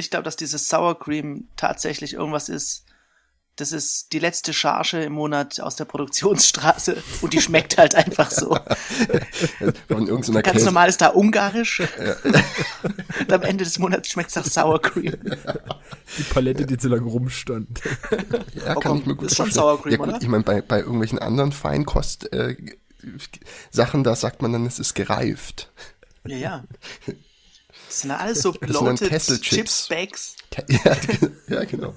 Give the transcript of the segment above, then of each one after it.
ich glaube, dass dieses Sour Cream tatsächlich irgendwas ist. Das ist die letzte Charge im Monat aus der Produktionsstraße und die schmeckt halt einfach so. Von irgendeiner Ganz Käse- normal ist da ungarisch. und am Ende des Monats schmeckt es nach Sour Cream. Die Palette, die zu lange rumstand. Ja, Oh, kann komm, ich mir gut ist schon. Sour Cream, ja gut, oder? ich meine, bei, bei irgendwelchen anderen Feinkost äh, Sachen, da sagt man dann, es ist gereift. Ja, ja. Das sind alles so bloated Kesselchips. Chips, Bags. Ja, ja genau.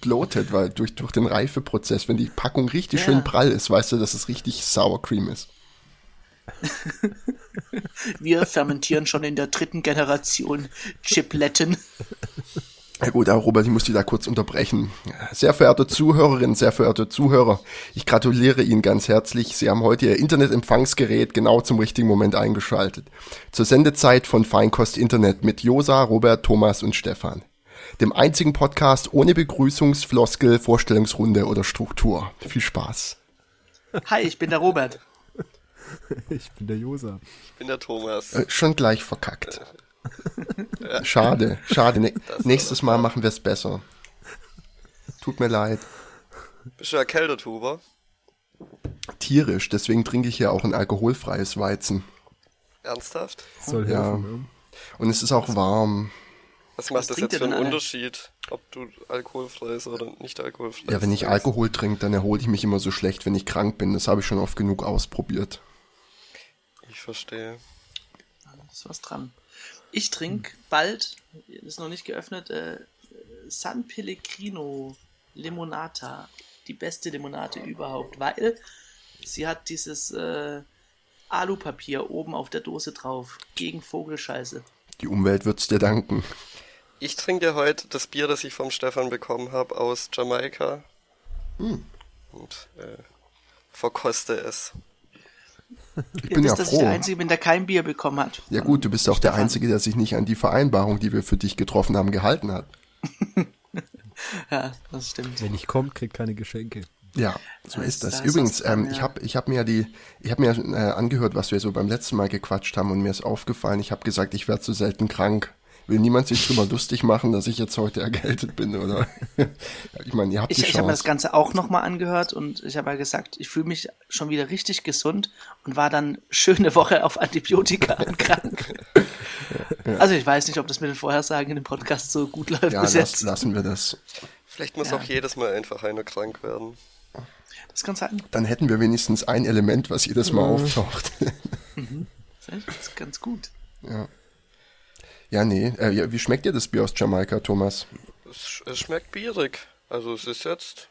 Bloated, weil durch, durch den Reifeprozess, wenn die Packung richtig Ja. schön prall ist, weißt du, dass es richtig Sour Cream ist. Wir fermentieren schon in der dritten Generation Chipletten. Ja gut, aber Robert, ich muss dich da kurz unterbrechen. Sehr verehrte Zuhörerinnen, sehr verehrte Zuhörer, ich gratuliere Ihnen ganz herzlich. Sie haben heute Ihr Internetempfangsgerät genau zum richtigen Moment eingeschaltet. Zur Sendezeit von Feinkost Internet mit Josa, Robert, Thomas und Stefan. Dem einzigen Podcast ohne Begrüßungsfloskel, Vorstellungsrunde oder Struktur. Viel Spaß. Hi, ich bin der Robert. Ich bin der Josa. Ich bin der Thomas. Äh, schon gleich verkackt. Schade, schade. Ne nächstes Mal machen wir es besser. Tut mir leid. Bist du erkältet, Huber? Tierisch, deswegen trinke ich ja auch ein alkoholfreies Weizen. Ernsthaft? Soll Ja. helfen. Und es ist auch warm. Was macht Was das jetzt für einen? Unterschied, ob du alkoholfreies oder nicht alkoholfreies Ja, wenn ich? Alkohol trinke, dann erhole ich mich immer so schlecht, wenn ich krank bin. Das habe ich schon oft genug ausprobiert. Ich verstehe. ist was dran. Ich trinke bald, ist noch nicht geöffnet, äh, San Pellegrino Limonata. Die beste Limonade überhaupt, weil sie hat dieses äh, Alupapier oben auf der Dose drauf. Gegen Vogelscheiße. Die Umwelt wird's dir danken. Ich trinke heute das Bier, das ich vom Stefan bekommen habe, aus Jamaika. Hm. Und äh, verkoste es. Ich Ihr bin ja wisst, dass ich froh. der Einzige bin, der kein Bier bekommen hat. Ja gut, du bist auch der Stefan. Einzige, der sich nicht an die Vereinbarung, die wir für dich getroffen haben, gehalten hat. Ja, das stimmt. Wenn nicht kommt, kriegt keine Geschenke. Ja, so Da ist das. da ist Übrigens, dran, ähm, ja. ich habe ich hab mir die, ich habe mir äh, angehört, was wir so beim letzten Mal gequatscht haben und mir ist aufgefallen, ich habe gesagt, ich werde so selten krank. Will niemand sich drüber lustig machen, dass ich jetzt heute erkältet bin, oder? ich meine, ihr habt Ich, die ich habe mir das Chance. Ganze auch nochmal angehört und ich habe ja gesagt, ich fühle mich schon wieder richtig gesund und war dann schöne Woche auf Antibiotika und krank. Also ich weiß nicht, ob das mit den Vorhersagen in dem Podcast so gut läuft Ja, bis lass, jetzt. lassen wir das. Vielleicht muss Ja. auch jedes Mal einfach einer krank werden. Das kann sein. Dann hätten wir wenigstens ein Element, was jedes Mal auftaucht. Das ist ganz gut. ja. Ja, nee. Äh, ja, wie schmeckt dir das Bier aus Jamaika, Thomas? Es, es schmeckt bierig. Also es ist jetzt.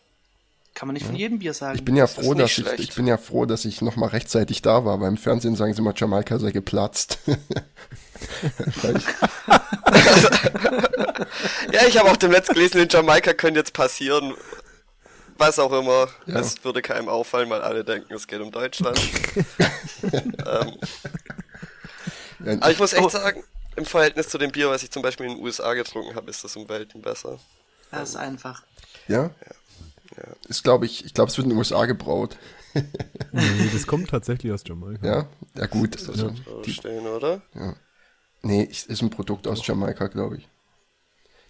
Kann man nicht von jedem Bier sagen. Ich bin ja Das froh, dass ich, schlecht. ich bin ja froh, dass ich noch mal rechtzeitig da war. Beim Fernsehen sagen sie mal, Jamaika sei geplatzt. Ja, ich habe auch dem letzten gelesen, in Jamaika könnte jetzt passieren. Was auch immer. Ja. Es würde keinem auffallen, weil alle denken, es geht um Deutschland. ähm, ja, aber ich muss echt Oh. sagen, im Verhältnis zu dem Bier, was ich zum Beispiel in den USA getrunken habe, ist das um Welten besser. Das ist einfach. ja? Ist, glaube ich, ich glaube, es wird in den USA gebraut. Nee, das kommt tatsächlich aus Jamaika. Ja, ja gut. Also, So die, stehen, oder? nee, ist ist ein Produkt aus Jamaika, glaube ich.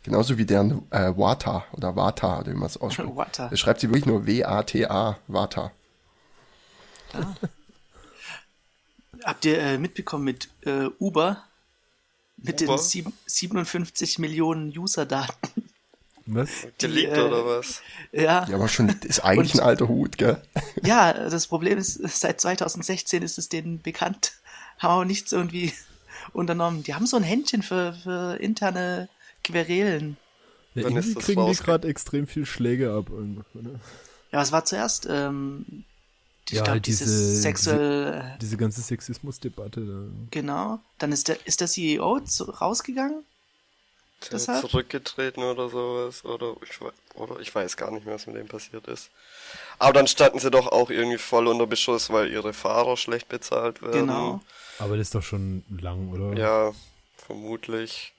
Genauso wie deren äh, Wata oder Wata, oder wie man es ausspricht. Wata. Es schreibt sie wirklich nur W-A-T-A, Wata. Habt ihr äh, mitbekommen mit äh, Uber? Mit Uber? den sieb 57 Millionen User-Daten. Was? Geleakt äh, oder was? Ja. Ja, aber schon, ist eigentlich Und- ein alter Hut, gell? Ja, das Problem ist, seit 2016 ist es denen bekannt, haben aber nichts irgendwie unternommen. Die haben so ein Händchen für, für interne Querelen. Ja, irgendwie kriegen die gerade extrem viel Schläge ab. Ja, was war zuerst? Ähm, ich Ja, glaub, halt dieses diese- sexuell, Diese ganze Sexismusdebatte genau. Dann ist der, ist der CEO zu, rausgegangen. Der ist Deshalb? zurückgetreten oder sowas. Oder ich, oder ich weiß gar nicht mehr, was mit dem passiert ist. Aber dann standen sie doch auch irgendwie voll unter Beschuss, weil ihre Fahrer schlecht bezahlt werden. Genau. Aber das ist doch schon lang, oder? Ja, vermutlich.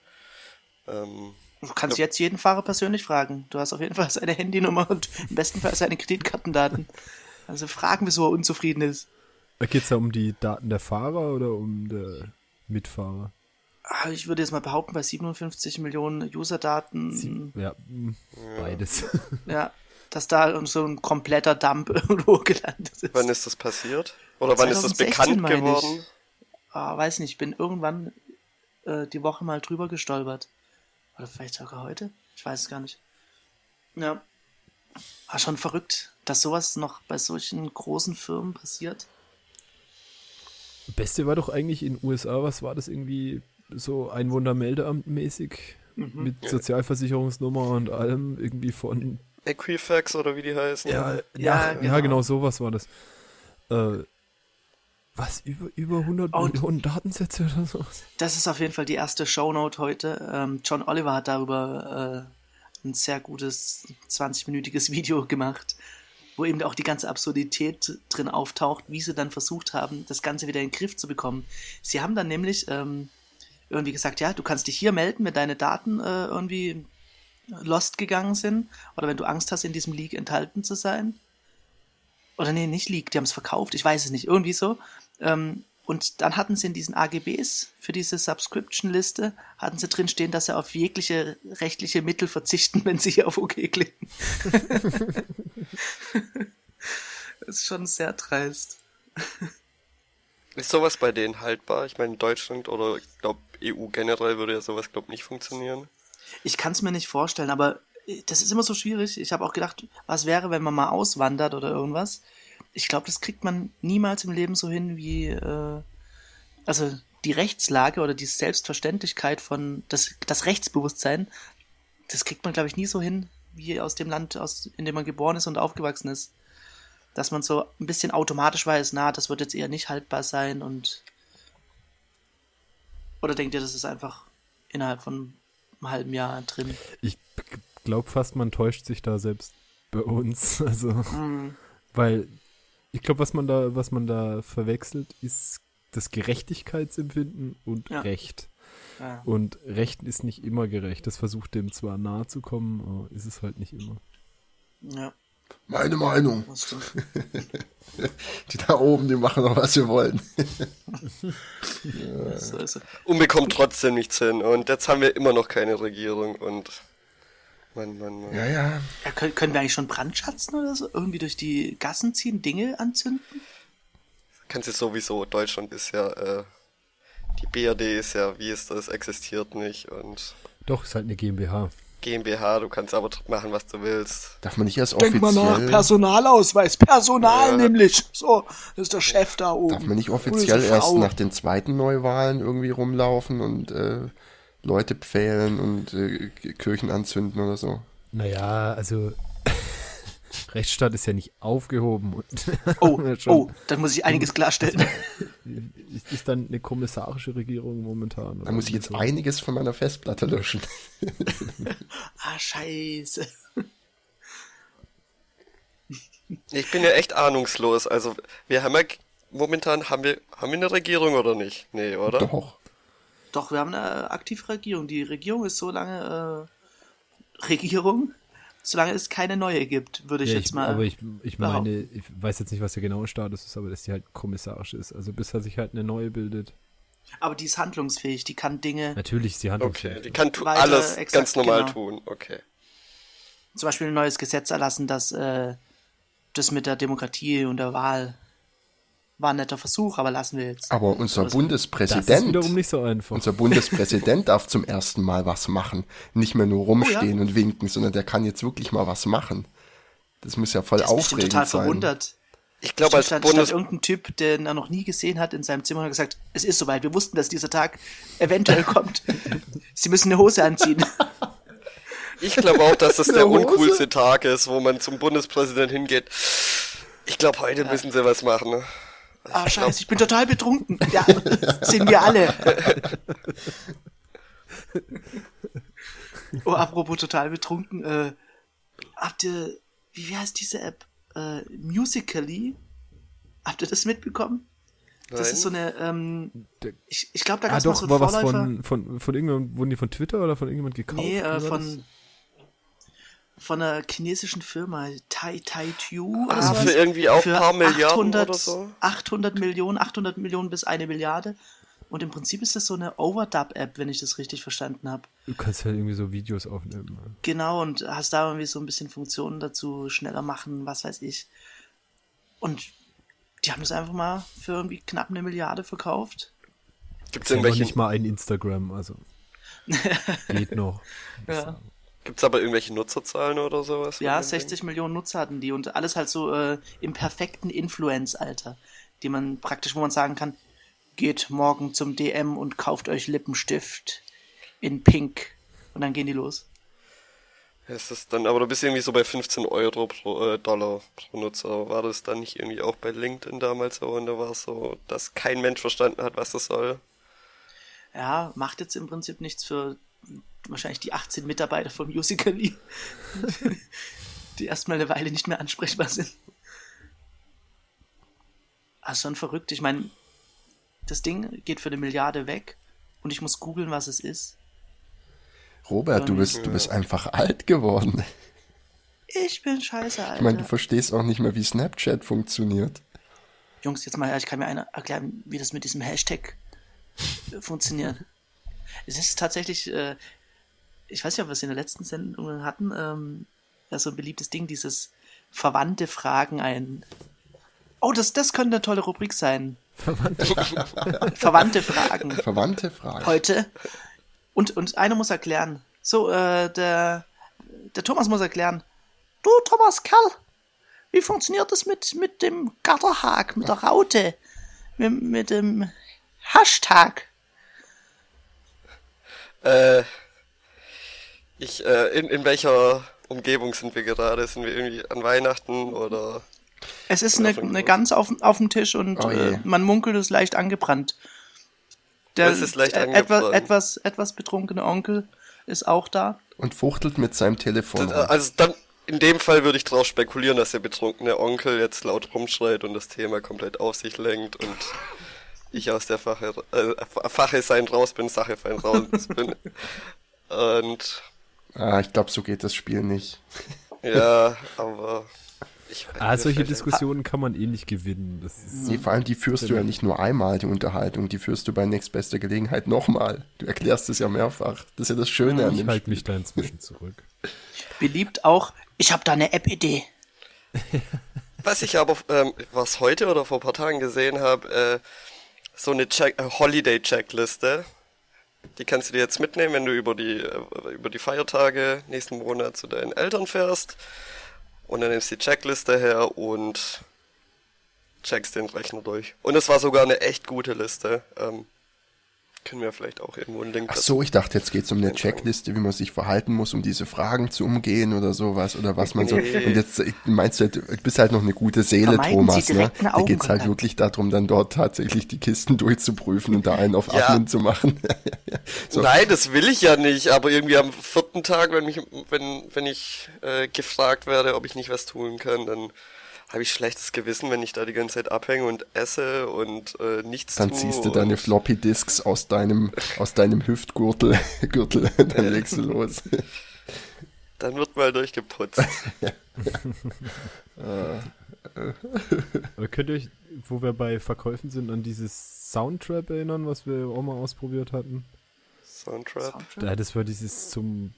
Ähm, Du kannst jetzt jeden Fahrer persönlich fragen. Du hast auf jeden Fall seine Handynummer und im besten Fall seine Kreditkartendaten. Also fragen, wieso er unzufrieden ist. Da geht's ja um die Daten der Fahrer oder um der Mitfahrer? Ah, Ich würde jetzt mal behaupten, bei 57 Millionen User-Daten, Ja, mh, beides. ja, dass da so ein kompletter Dump irgendwo gelandet ist. Wann ist das passiert? Oder wann ist das 2016 bekannt geworden? Ah, weiß nicht, ich bin irgendwann äh, die Woche mal drüber gestolpert. Oder vielleicht sogar heute? Ich weiß es gar nicht. Ja. War schon verrückt, dass sowas noch bei solchen großen Firmen passiert. Beste war doch eigentlich in USA, was war das irgendwie so Einwohnermeldeamt-mäßig mit Sozialversicherungsnummer und allem irgendwie von Equifax oder wie die heißen? ja, Ja, ja, genau. ja genau sowas war das. Äh, was über über 100 Und- Millionen Datensätze oder sowas? Das ist auf jeden Fall die erste Shownote heute. Ähm, John Oliver hat darüber äh, ein sehr gutes 20-minütiges Video gemacht, wo eben auch die ganze Absurdität drin auftaucht, wie sie dann versucht haben, das Ganze wieder in den Griff zu bekommen. Sie haben dann nämlich ähm, irgendwie gesagt, ja, du kannst dich hier melden, wenn deine Daten äh, irgendwie lost gegangen sind oder wenn du Angst hast, in diesem Leak enthalten zu sein. Oder nee, nicht Leak, die haben es verkauft, ich weiß es nicht, irgendwie so. Ähm, und dann hatten sie in diesen AGBs für diese Subscription-Liste, hatten sie drin stehen, dass sie auf jegliche rechtliche Mittel verzichten, wenn sie hier auf OK klicken. das ist schon sehr dreist. Ist sowas bei denen haltbar? Ich meine, in Deutschland oder ich glaube EU generell würde ja sowas, glaube nicht funktionieren. Ich kann es mir nicht vorstellen, aber das ist immer so schwierig. Ich habe auch gedacht, was wäre, wenn man mal auswandert oder irgendwas. Ich glaube, das kriegt man niemals im Leben so hin wie, äh, also die Rechtslage oder die Selbstverständlichkeit von das, das Rechtsbewusstsein, das kriegt man, glaube ich, nie so hin wie aus dem Land, aus, in dem man geboren ist und aufgewachsen ist. Dass man so ein bisschen automatisch weiß, na, das wird jetzt eher nicht haltbar sein und oder denkt ihr, das ist einfach innerhalb von einem halben Jahr drin? Ich glaube fast, man täuscht sich da selbst bei uns. Also, Mhm. weil ich glaube, was man da, was man da verwechselt, ist das Gerechtigkeitsempfinden und Ja. Recht. Ja. Und Recht ist nicht immer gerecht. Das versucht dem zwar nahe zu kommen, aber ist es halt nicht immer. Ja, Meine Meinung. Die da oben, die machen doch, was sie wollen. so ist es. Und bekommt trotzdem nichts hin. Und jetzt haben wir immer noch keine Regierung und Mann, Mann, Mann. Ja, ja. Ja, können, können wir eigentlich schon brandschatzen oder so? Irgendwie durch die Gassen ziehen, Dinge anzünden? Kannst du sowieso, Deutschland ist ja, äh, die BRD ist ja, wie ist das, existiert nicht und Doch, ist halt eine GmbH. GmbH, du kannst aber machen, was du willst. Darf man nicht erst Denk mal nach, offiziell, Personalausweis, Personal Ja. nämlich. So, das ist der Chef da oben. darf man nicht offiziell erst nach den zweiten Neuwahlen irgendwie rumlaufen und äh, Leute pfählen und äh, Kirchen anzünden oder so? Naja, also Rechtsstaat ist ja nicht aufgehoben. Und Oh, oh, dann muss ich einiges klarstellen. Ist, ist dann eine kommissarische Regierung momentan? Da oder muss ich jetzt so? einiges von meiner Festplatte löschen. ah, scheiße. Ich bin ja echt ahnungslos. Also, wir haben ja, momentan haben wir, haben wir eine Regierung oder nicht? Nee, oder? Doch. Doch, wir haben eine aktive Regierung. Die Regierung ist so lange äh, Regierung, solange es keine neue gibt, würde ich Ja, jetzt ich, mal. aber ich, ich meine, ich weiß jetzt nicht, was der genaue Status ist, aber dass die halt kommissarisch ist. Also bis er sich halt eine neue bildet. aber die ist handlungsfähig, die kann Dinge, Natürlich ist die Hand Okay, die kann tu Weiter, alles exakt, ganz normal genau. tun. Okay. zum Beispiel ein neues Gesetz erlassen, dass äh, das mit der Demokratie und der Wahl war ein netter Versuch, aber lassen wir jetzt. Aber unser Das- Das ist Bundespräsident, wiederum nicht so einfach. unser Bundespräsident darf zum ersten Mal was machen. Nicht mehr nur rumstehen und winken, sondern der kann jetzt wirklich mal was machen. Das muss ja voll bestimmt aufregend total sein. verwundert. Ich glaube, als stand, stand Bundes irgendein Typ, den er noch nie gesehen hat, in seinem Zimmer und hat gesagt, es ist soweit, wir wussten, dass dieser Tag eventuell kommt. Sie müssen eine Hose anziehen. Ich glaube auch, dass das der uncoolste Tag ist, wo man zum Bundespräsident hingeht. Ich glaube, heute müssen sie was machen. Ne? Ah, scheiße, ich bin total betrunken. Ja, sind wir alle. Oh, apropos total betrunken, äh, habt ihr, wie, wie heißt diese App? Äh, Musically? Habt ihr das mitbekommen? Das Nein. ist so eine, ähm, ich, ich glaube, da gab ah es doch, so einen war was Vorläufer. von, von, von irgendjemandem, wurden die von Twitter oder von irgendjemand gekauft? Nee, äh, das? von, von einer chinesischen Firma, Tai Tai Tu. oder Ah, sowas. für irgendwie auch Für paar Milliarden 800, oder so? 800 Millionen, 800 Millionen bis eine Milliarde. Und im Prinzip ist das so eine Overdub-App, wenn ich das richtig verstanden habe. Du kannst halt irgendwie so Videos aufnehmen. ne? Genau, und hast da irgendwie so ein bisschen Funktionen dazu, schneller machen, was weiß ich. Und die haben das einfach mal für irgendwie knapp eine Milliarde verkauft. Ja noch irgendwelche, nicht mal ein Instagram, also geht noch. Ja. Gibt's aber irgendwelche Nutzerzahlen oder sowas? Ja, dem Ding? 60 Millionen Nutzer hatten die und alles halt so äh, im perfekten Influence-Alter, die man praktisch, wo man sagen kann, geht morgen zum DM und kauft euch Lippenstift in Pink und dann gehen die los. Es ist dann, aber du bist irgendwie so bei 15 Euro pro äh, Dollar pro Nutzer. War das dann nicht irgendwie auch bei LinkedIn damals so? Und da war es so, dass kein Mensch verstanden hat, was das soll. Ja, macht jetzt im Prinzip nichts für wahrscheinlich die 18 Mitarbeiter von Musical.ly, die erstmal eine Weile nicht mehr ansprechbar sind. Ah, schon verrückt. Ich meine, das Ding geht für eine Milliarde weg und ich muss googeln, was es ist. Robert, du bist, du bist einfach alt geworden. Ich bin scheiße, Alter. Ich meine, du verstehst auch nicht mehr, wie Snapchat funktioniert. Jungs, jetzt mal ich kann mir einer erklären, wie das mit diesem Hashtag äh, funktioniert. Es ist tatsächlich, äh, ich weiß nicht, ob wir es in der letzten Sendung hatten, ähm, ja, so ein beliebtes Ding, dieses verwandte Fragen ein. Oh, das, das könnte eine tolle Rubrik sein. Verwandte Fragen. Verwandte Frage. Heute. Und, und einer muss erklären. So, äh, der, der Thomas muss erklären. Du, Thomas Kerl, wie funktioniert das mit, mit dem Gatterhag, mit der Raute, mit, mit dem Hashtag? Äh, ich, äh, in, in welcher Umgebung sind wir gerade? Sind wir irgendwie an Weihnachten oder? Es ist eine, eine Gans auf, auf dem Tisch und Oh äh, man munkelt es leicht angebrannt. Der Es ist leicht äh, angebrannt. Etwas, etwas, etwas betrunkene Onkel ist auch da. Und fuchtelt mit seinem Telefon. Äh, rum. Also dann, in dem Fall würde ich drauf spekulieren, dass der betrunkene Onkel jetzt laut rumschreit und das Thema komplett auf sich lenkt und ich aus der Fache, äh, Fache sein raus bin, Sache fein raus bin. Und Ah, ich glaube, so geht das Spiel nicht. ja, aber ich Ah, solche Diskussionen kann man eh nicht gewinnen. Das ist, Nee, vor allem die führst du ja nicht nur einmal, die Unterhaltung, die führst du bei nächstbester Gelegenheit nochmal. Du erklärst es ja mehrfach. Das ist ja das Schöne an ich dem halte Spiel. mich da inzwischen zurück. Beliebt auch, ich habe da eine App-Idee. Was ich aber, ähm, was heute oder vor ein paar Tagen gesehen habe, äh, so eine Check äh, Holiday-Checkliste. Die kannst du dir jetzt mitnehmen, wenn du über die, äh, über die Feiertage nächsten Monat zu deinen Eltern fährst. Und dann nimmst du die Checkliste her und checkst den Rechner durch. Und es war sogar eine echt gute Liste. Ähm, können wir vielleicht auch irgendwo einen Link Ach so, ich dachte, jetzt geht es um eine Checkliste, wie man sich verhalten muss, um diese Fragen zu umgehen oder sowas oder was man so. Und jetzt meinst du, du bist halt noch eine gute Seele, Vermeiden Thomas. Ne? Da geht's halt Augenkontakt. wirklich darum, dann dort tatsächlich die Kisten durchzuprüfen und da einen auf Ja. Admin zu machen. so. Nein, das will ich ja nicht, aber irgendwie am vierten Tag, wenn mich, wenn, wenn ich äh, gefragt werde, ob ich nicht was tun kann, dann habe ich schlechtes Gewissen, wenn ich da die ganze Zeit abhänge und esse und äh, nichts Dann tue ziehst du deine Floppy Disks aus deinem, aus deinem Hüftgürtel, Gürtel, dann legst du los. Dann wird mal durchgeputzt. Aber könnt ihr euch, wo wir bei Verkäufen sind, an dieses Soundtrap erinnern, was wir auch mal ausprobiert hatten? Soundtrap. Da, das war dieses zum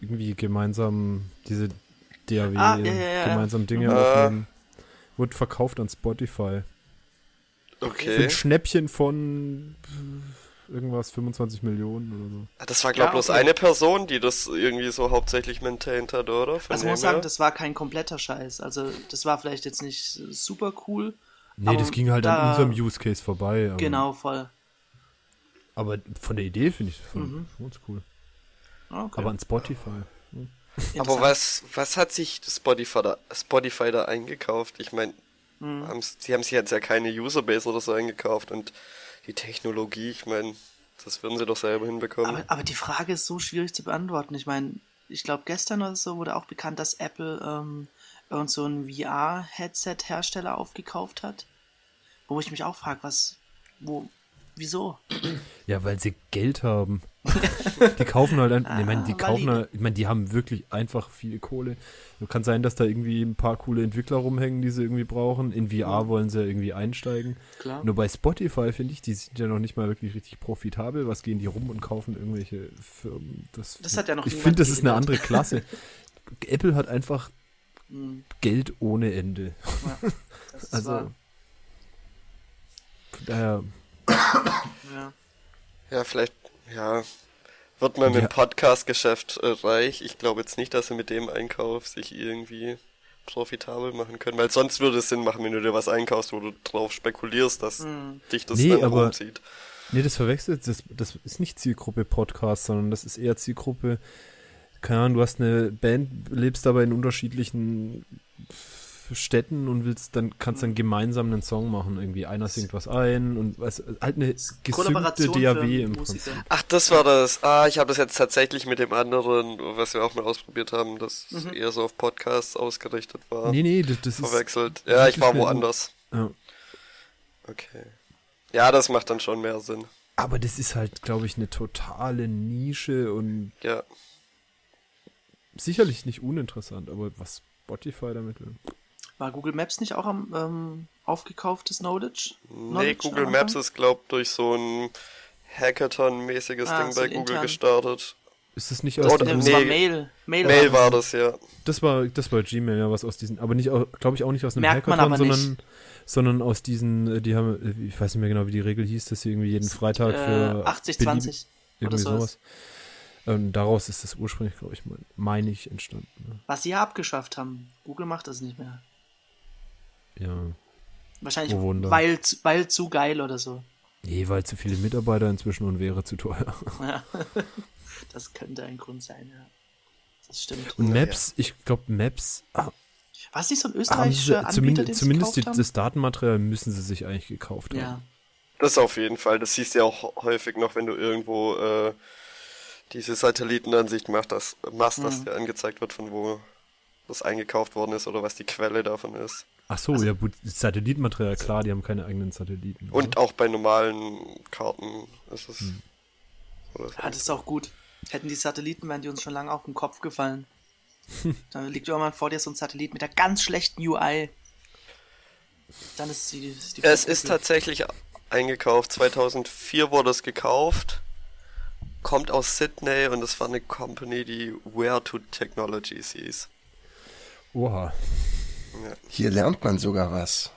irgendwie gemeinsam, diese DAW Ah, ja, ja, ja. gemeinsam Dinge Ah. aufnehmen. Wurde verkauft an Spotify. Für Okay. ein Schnäppchen von irgendwas 25 Millionen oder so. Ah, Das war, glaube ich, Ja, bloß okay. eine Person, die das irgendwie so hauptsächlich maintained hat, oder? Von Also muss sagen, das war kein kompletter Scheiß. Also das war vielleicht jetzt nicht super cool. Nee, das ging halt da- an unserem Use Case vorbei. Aber, Genau, voll. Aber von der Idee finde ich das voll, Mhm. ganz cool. Okay. Aber an Spotify. Aber was, was hat sich Spotify da, Spotify da eingekauft? Ich meine, haben's- sie haben sich jetzt ja keine Userbase oder so eingekauft und die Technologie, ich meine, das würden sie doch selber hinbekommen. Aber, aber die Frage ist so schwierig zu beantworten. Ich meine, ich glaube, gestern oder so wurde auch bekannt, dass Apple ähm, irgend so einen VR-Headset-Hersteller aufgekauft hat. Wo ich mich auch frage, was, wo, Wieso? Ja, weil sie Geld haben. die kaufen halt, ein, ich meine, die Ah, kaufen halt, ich meine, die haben wirklich einfach viel Kohle. Kann sein, dass da irgendwie ein paar coole Entwickler rumhängen, die sie irgendwie brauchen. In VR wollen sie ja irgendwie einsteigen. Klar. Nur bei Spotify finde ich, die sind ja noch nicht mal wirklich richtig profitabel. Was gehen die rum und kaufen irgendwelche Firmen? Das, Das hat ja noch Ich finde, das ist eine andere Klasse. Apple hat einfach Hm, Geld ohne Ende. ja, Also, wahr. von daher, Ja. Ja, vielleicht, ja, wird man mit Ja. dem Podcast-Geschäft äh, reich. Ich glaube jetzt nicht, dass sie mit dem Einkauf sich irgendwie profitabel machen können, weil sonst würde es Sinn machen, wenn du dir was einkaufst, wo du drauf spekulierst, dass Hm. dich das Nee, dann aber- rumzieht. Nee, das verwechselt, das, das ist nicht Zielgruppe Podcast, sondern das ist eher Zielgruppe, keine Ahnung, du hast eine Band, lebst aber in unterschiedlichen Städten und willst dann, kannst dann gemeinsam einen Song machen, irgendwie einer singt was ein und was, halt eine gesündete DAW im Prinzip. Ach, das war das. Ah, ich habe das jetzt tatsächlich mit dem anderen, was wir auch mal ausprobiert haben, das Mhm. eher so auf Podcasts ausgerichtet war. Nee, nee, das, das ist, Verwechselt. Ja, ich war woanders. ja. Okay. Ja, das macht dann schon mehr Sinn. aber das ist halt, glaube ich, eine totale Nische und Ja. sicherlich nicht uninteressant, aber was Spotify damit will. War Google Maps nicht auch am ähm, aufgekauftes Knowledge? Nee, Knowledge Google Maps ist, glaub durch so ein Hackathon-mäßiges Ah, Ding so bei Google intern. gestartet. Ist das nicht aus Oder- Nee, diesem, das war. Mail. Mail, Mail war das. ja. Das war, das war Gmail, ja, was aus diesen, aber nicht, glaube ich, auch nicht aus einem Merkt Hackathon, nicht. sondern, sondern aus diesen, äh, die haben, äh, ich weiß nicht mehr genau, wie die Regel hieß, dass sie irgendwie jeden Freitag für Äh, 80, belieb- 20 oder irgendwie sowas. sowas. Und daraus ist das ursprünglich, glaube ich, mein- meine ich, entstanden. ne? Was sie ja abgeschafft haben. Google macht das nicht mehr. Ja. Wahrscheinlich, Oh, weil, zu- weil zu geil oder so. Nee, weil zu viele Mitarbeiter inzwischen und wäre zu teuer. Ja. Das könnte ein Grund sein, ja. Das stimmt. Und. Maps, ich glaube, Maps ah, War es nicht so ein haben österreichischer sie, Anbieter, zumindest, den sie zumindest die, haben? das Datenmaterial müssen sie sich eigentlich gekauft haben. Ja. Das auf jeden Fall. Das siehst du ja auch häufig noch, wenn du irgendwo äh, diese Satellitenansicht machst, dass, machst, dass Mhm. dir angezeigt wird, von wo das eingekauft worden ist oder was die Quelle davon ist. Ach so, ja gut, Satellitenmaterial, klar, die haben keine eigenen Satelliten. Und auch bei normalen Karten ist es. Hm. oder so. ja, das ist auch gut. Hätten die Satelliten, wären die uns schon lange auf den Kopf gefallen. Dann liegt irgendwann vor dir so ein Satellit mit der ganz schlechten UI. Dann ist die, ist die Es ist tatsächlich eingekauft. 2004 wurde es gekauft. Kommt aus Sydney und es war eine Company, die Where to Technologies hieß. Oha. Hier lernt man sogar was.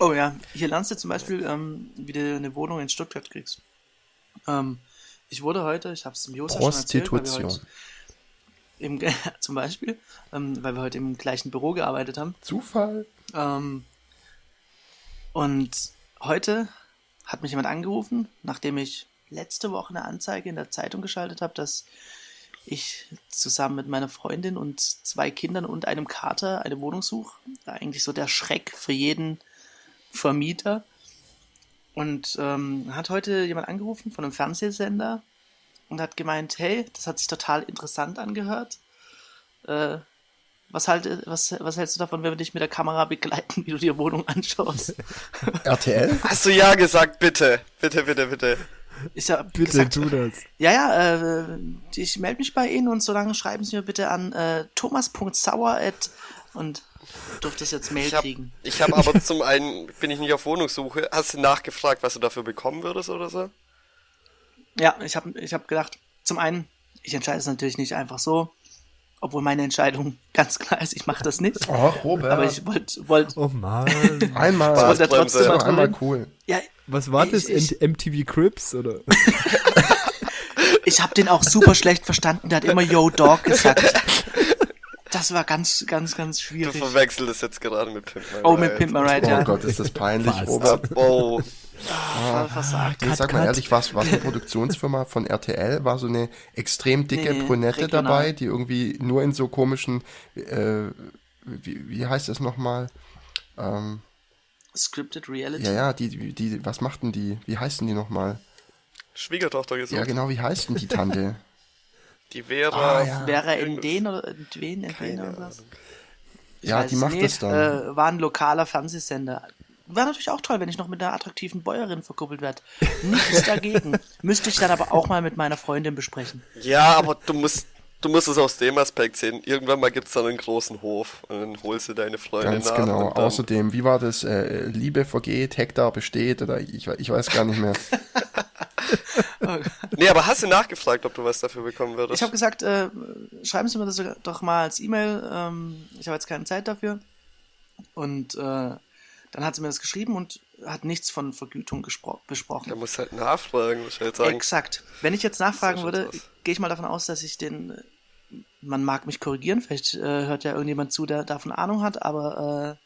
Oh ja, hier lernst du zum Beispiel, ähm, wie du eine Wohnung in Stuttgart kriegst. Ähm, ich wurde heute, ich habe es dem Josef schon erzählt, Prostitution. im, zum Beispiel, ähm, weil wir heute im gleichen Büro gearbeitet haben. Zufall? Ähm, und heute hat mich jemand angerufen, nachdem ich letzte Woche eine Anzeige in der Zeitung geschaltet habe, dass ich zusammen mit meiner Freundin und zwei Kindern und einem Kater eine Wohnung suche. Eigentlich so der Schreck für jeden Vermieter. Und ähm, hat heute jemand angerufen von einem Fernsehsender und hat gemeint, hey, das hat sich total interessant angehört. Äh, was, halt, was, was hältst du davon, wenn wir dich mit der Kamera begleiten, wie du dir Wohnung anschaust? RTL? Hast du ja gesagt, bitte. Bitte, bitte, bitte. Ich hab Bitte gesagt, tu das. ja, ja, äh, ich melde mich bei Ihnen und solange schreiben Sie mir bitte an äh, thomas.sauer und durfte es jetzt Mail Ich habe kriegen. ich hab aber zum einen, bin ich nicht auf Wohnungssuche. Hast du nachgefragt, was du dafür bekommen würdest oder so? Ja, ich habe ich hab gedacht, zum einen, ich entscheide es natürlich nicht einfach so, obwohl meine Entscheidung ganz klar ist, ich mache das nicht. Ach, Robert. Aber ich wollte, wollt, Oh Mann. einmal. wollte ja Spaßbremse. trotzdem das mal war einmal cool. Ja, Was war das? Ich- ich- MTV Crips oder? ich habe den auch super schlecht verstanden. Der hat immer Yo Dog gesagt. Das war ganz, ganz, ganz Du schwierig. verwechselst es jetzt gerade mit Pimp My Oh, mit Ride. Pimp My Ride, Oh ja. Gott, ist das peinlich. Robert. Oh, Voll versagt. Nee, sag mal cut. ehrlich, was was eine Produktionsfirma von RTL? War so eine extrem dicke Nee, Brünette regional. dabei, die irgendwie nur in so komischen, äh, wie, wie heißt das nochmal? Ähm, Scripted Reality. ja, ja, die, die, die, was machten die? Wie heißen die nochmal? Schwiegertochter gesucht. Ja, genau, wie heißt denn die Tante? Die Vera. Ah, ja. Wäre in den oder in wen, in wen irgendwas? Ich Ja, die es macht nicht. das dann. Äh, war ein lokaler Fernsehsender. Wäre natürlich auch toll, wenn ich noch mit einer attraktiven Bäuerin verkuppelt werde. Nichts dagegen. Müsste ich dann aber auch mal mit meiner Freundin besprechen. Ja, aber du musst, du musst es aus dem Aspekt sehen. Irgendwann mal gibt's dann einen großen Hof und dann holst du deine Freundin Ganz ab genau. Außerdem, wie war das? Äh, Liebe vergeht, Hektar besteht oder ich, ich weiß gar nicht mehr. Nee, aber hast du nachgefragt, ob du was dafür bekommen würdest? Ich habe gesagt, äh, schreiben Sie mir das doch mal als E-Mail. Ähm, ich habe jetzt keine Zeit dafür. Und äh, dann hat sie mir das geschrieben und hat nichts von Vergütung besprochen. Da musst halt nachfragen, muss ich halt sagen. Exakt. Wenn ich jetzt nachfragen würde, gehe ich mal davon aus, dass ich den. äh, Man mag mich korrigieren, vielleicht äh, hört ja irgendjemand zu, der davon Ahnung hat, aber äh,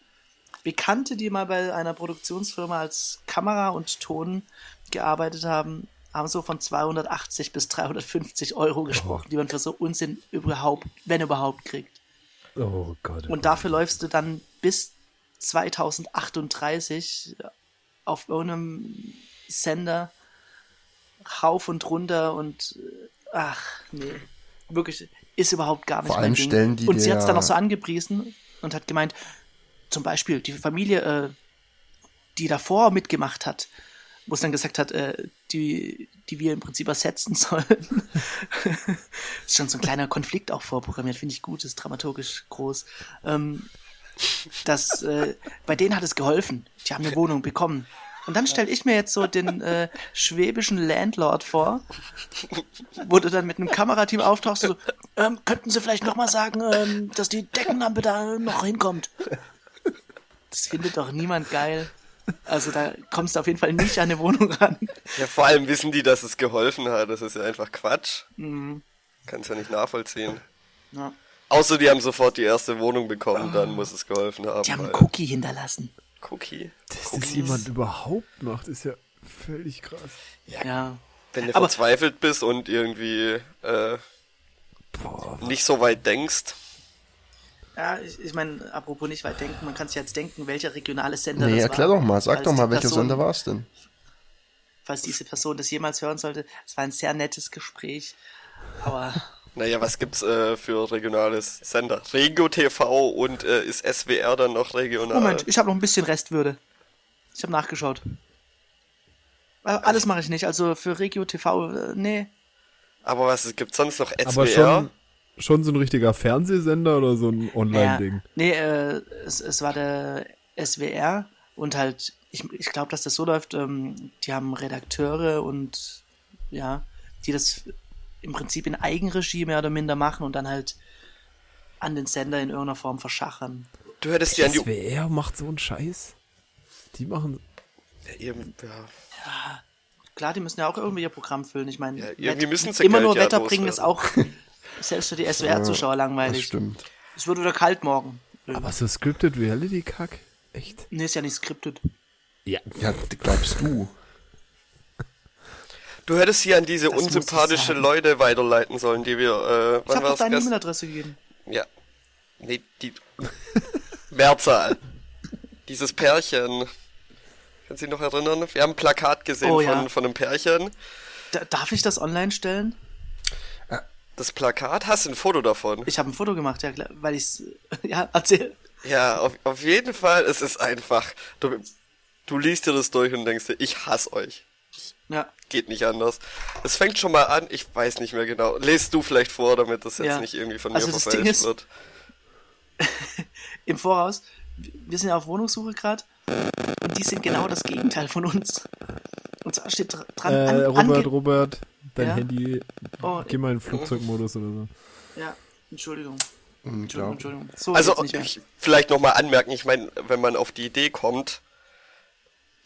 Bekannte, die mal bei einer Produktionsfirma als Kamera und Ton gearbeitet haben, haben so von 280 bis 350 Euro gesprochen, die man für so Unsinn überhaupt, wenn überhaupt, kriegt. Oh Gott. Und dafür läufst du dann bis 2038 auf irgendeinem Sender rauf und runter und äh, ach, nee. Wirklich, ist überhaupt gar nicht Vor allem Ding. stellen die Und sie hat es dann noch so angepriesen und hat gemeint, zum Beispiel die Familie, äh, die davor mitgemacht hat, wo es dann gesagt hat, äh, die, die wir im Prinzip ersetzen sollen. ist schon so ein kleiner Konflikt auch vorprogrammiert, finde ich gut, ist dramaturgisch groß. Ähm, das, äh, bei denen hat es geholfen. Die haben eine Wohnung bekommen. Und dann stelle ich mir jetzt so den äh, schwäbischen Landlord vor, wo du dann mit einem Kamerateam auftauchst, so, ähm, könnten Sie vielleicht nochmal sagen, ähm, dass die Deckenlampe da noch hinkommt? Das findet doch niemand geil. Also da kommst du auf jeden Fall nicht an eine Wohnung ran. Ja, vor allem wissen die, dass es geholfen hat. Das ist ja einfach Quatsch. Mhm. Kannst ja nicht nachvollziehen. Ja. Außer die haben sofort die erste Wohnung bekommen, dann muss es geholfen haben. Die haben einen Cookie hinterlassen. Cookie. Dass das jemand überhaupt macht, ist ja völlig krass. Ja. Wenn du Aber- verzweifelt bist und irgendwie äh, nicht so weit denkst. Ja, ich, ich meine, apropos nicht weit denken, man kann sich jetzt denken, welcher regionale Sender Nee, das erklär war. doch mal, sag doch mal, welcher Sender war es denn? Falls diese Person das jemals hören sollte, es war ein sehr nettes Gespräch. Aber Naja, was gibt's äh, für regionales Sender? Regio TV und äh, ist SWR dann noch regional? Moment, ich habe noch ein bisschen Restwürde. Ich habe nachgeschaut. Äh, Alles mache ich nicht, also für Regio TV, äh, nee. Aber was gibt's sonst noch? SWR? Aber schon, schon so ein richtiger Fernsehsender oder so ein Naja, Online-Ding? nee, äh, es, es war der SWR und halt, ich, ich glaube, dass das so läuft, ähm, die haben Redakteure und ja, die das im Prinzip in Eigenregie mehr oder minder machen und dann halt an den Sender in irgendeiner Form verschachern. Du hättest dir an die... SWR macht so einen Scheiß. Die machen. Ja, eben, ja. Klar, die müssen ja auch irgendwie ihr Programm füllen. Ich meine, Ja, irgendwie immer Geld nur ja Wetter bringen ist auch selbst für die SWR-Zuschauer Das langweilig. stimmt. Es wird wieder kalt morgen. Aber so Scripted Reality-Kack? Echt? Nee, ist ja nicht skriptet. Ja. Ja, glaubst du? Du hättest hier an diese Das unsympathische. Leute weiterleiten sollen, die wir... Äh, Ich habe deine? E-Mail-Adresse gegeben. Ja. Nee, die... Mehrzahl. Dieses Pärchen. Kannst du dich noch erinnern? Wir haben ein Plakat gesehen Oh, von, ja. von einem Pärchen. Da, darf ich das online stellen? Das Plakat, hast du ein Foto davon? Ich habe ein Foto gemacht, ja, klar, weil ich Ja, erzähl. Ja, auf, auf jeden Fall, es ist einfach. Du, du liest dir das durch und denkst dir, ich hasse euch. Ja. Geht nicht anders. Es fängt schon mal an, ich weiß nicht mehr genau. Lest du vielleicht vor, damit das jetzt Ja. nicht irgendwie von Also mir das verfälscht Ding ist- wird. Im Voraus, wir sind ja auf Wohnungssuche gerade und die sind genau das Gegenteil von uns. Und zwar steht dr- dran, Äh, an, Robert, Robert, dein Ja? Handy, Oh, geh mal in Flugzeugmodus oder so. ja, Entschuldigung. Entschuldigung, Unglaublich. Entschuldigung. So, Also, ich, vielleicht nochmal anmerken, ich meine, wenn man auf die Idee kommt,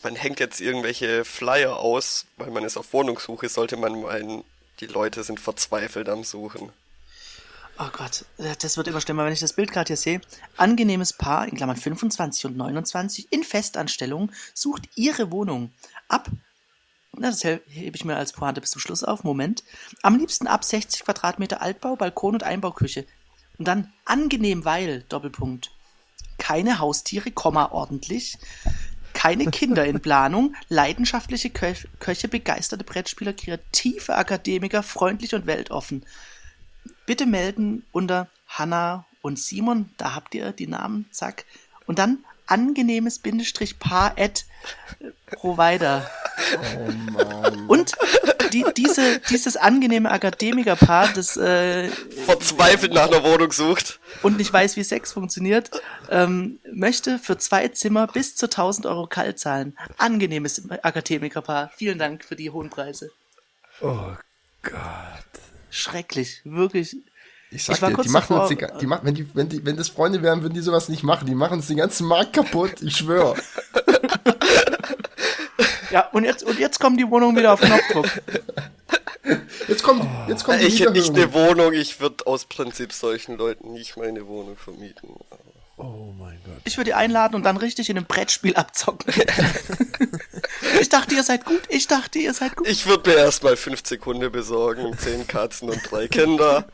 man hängt jetzt irgendwelche Flyer aus, weil man ist auf Wohnungssuche, sollte man meinen, die Leute sind verzweifelt am Suchen. Oh Gott, das wird immer schlimmer, wenn ich das Bild gerade hier sehe. Angenehmes Paar, in Klammern 25 und 29, in Festanstellung, sucht ihre Wohnung ab. Na, das hebe ich mir als Pointe bis zum Schluss auf. Moment. Am liebsten ab 60 Quadratmeter Altbau, Balkon und Einbauküche. Und dann angenehm, weil, Doppelpunkt. Keine Haustiere, Komma, ordentlich. Keine Kinder in Planung, leidenschaftliche Kö Köche, begeisterte Brettspieler, kreative Akademiker, freundlich und weltoffen. Bitte melden unter Hanna und Simon, da habt ihr die Namen, zack. Und dann angenehmes Bindestrich Paar at Provider. Oh Mann. Und die, diese, dieses angenehme Akademikerpaar, das äh, Verzweifelt nach einer Wohnung sucht. und nicht weiß, wie Sex funktioniert, ähm, möchte für zwei Zimmer bis zu 1000 Euro kalt zahlen. Angenehmes Akademikerpaar. Vielen Dank für die hohen Preise. Oh Gott. Schrecklich, wirklich. Ich sag Ich dir, kurz die machen davor- uns die, die machen, wenn die, wenn die, wenn das Freunde wären, würden die sowas nicht machen. Die machen uns den ganzen Markt kaputt. Ich schwöre. Ja, und jetzt, und jetzt kommen die Wohnungen wieder auf Knopfdruck. Jetzt kommt, jetzt kommt die Ich hätte nicht eine. Wohnung, ich würde aus Prinzip solchen Leuten nicht meine Wohnung vermieten. Oh mein Gott. Ich würde die einladen und dann richtig in einem Brettspiel abzocken. ich dachte, ihr seid gut. Ich dachte, ihr seid gut. Ich würde mir erstmal 50 Hunde besorgen, 10 Katzen und drei Kinder.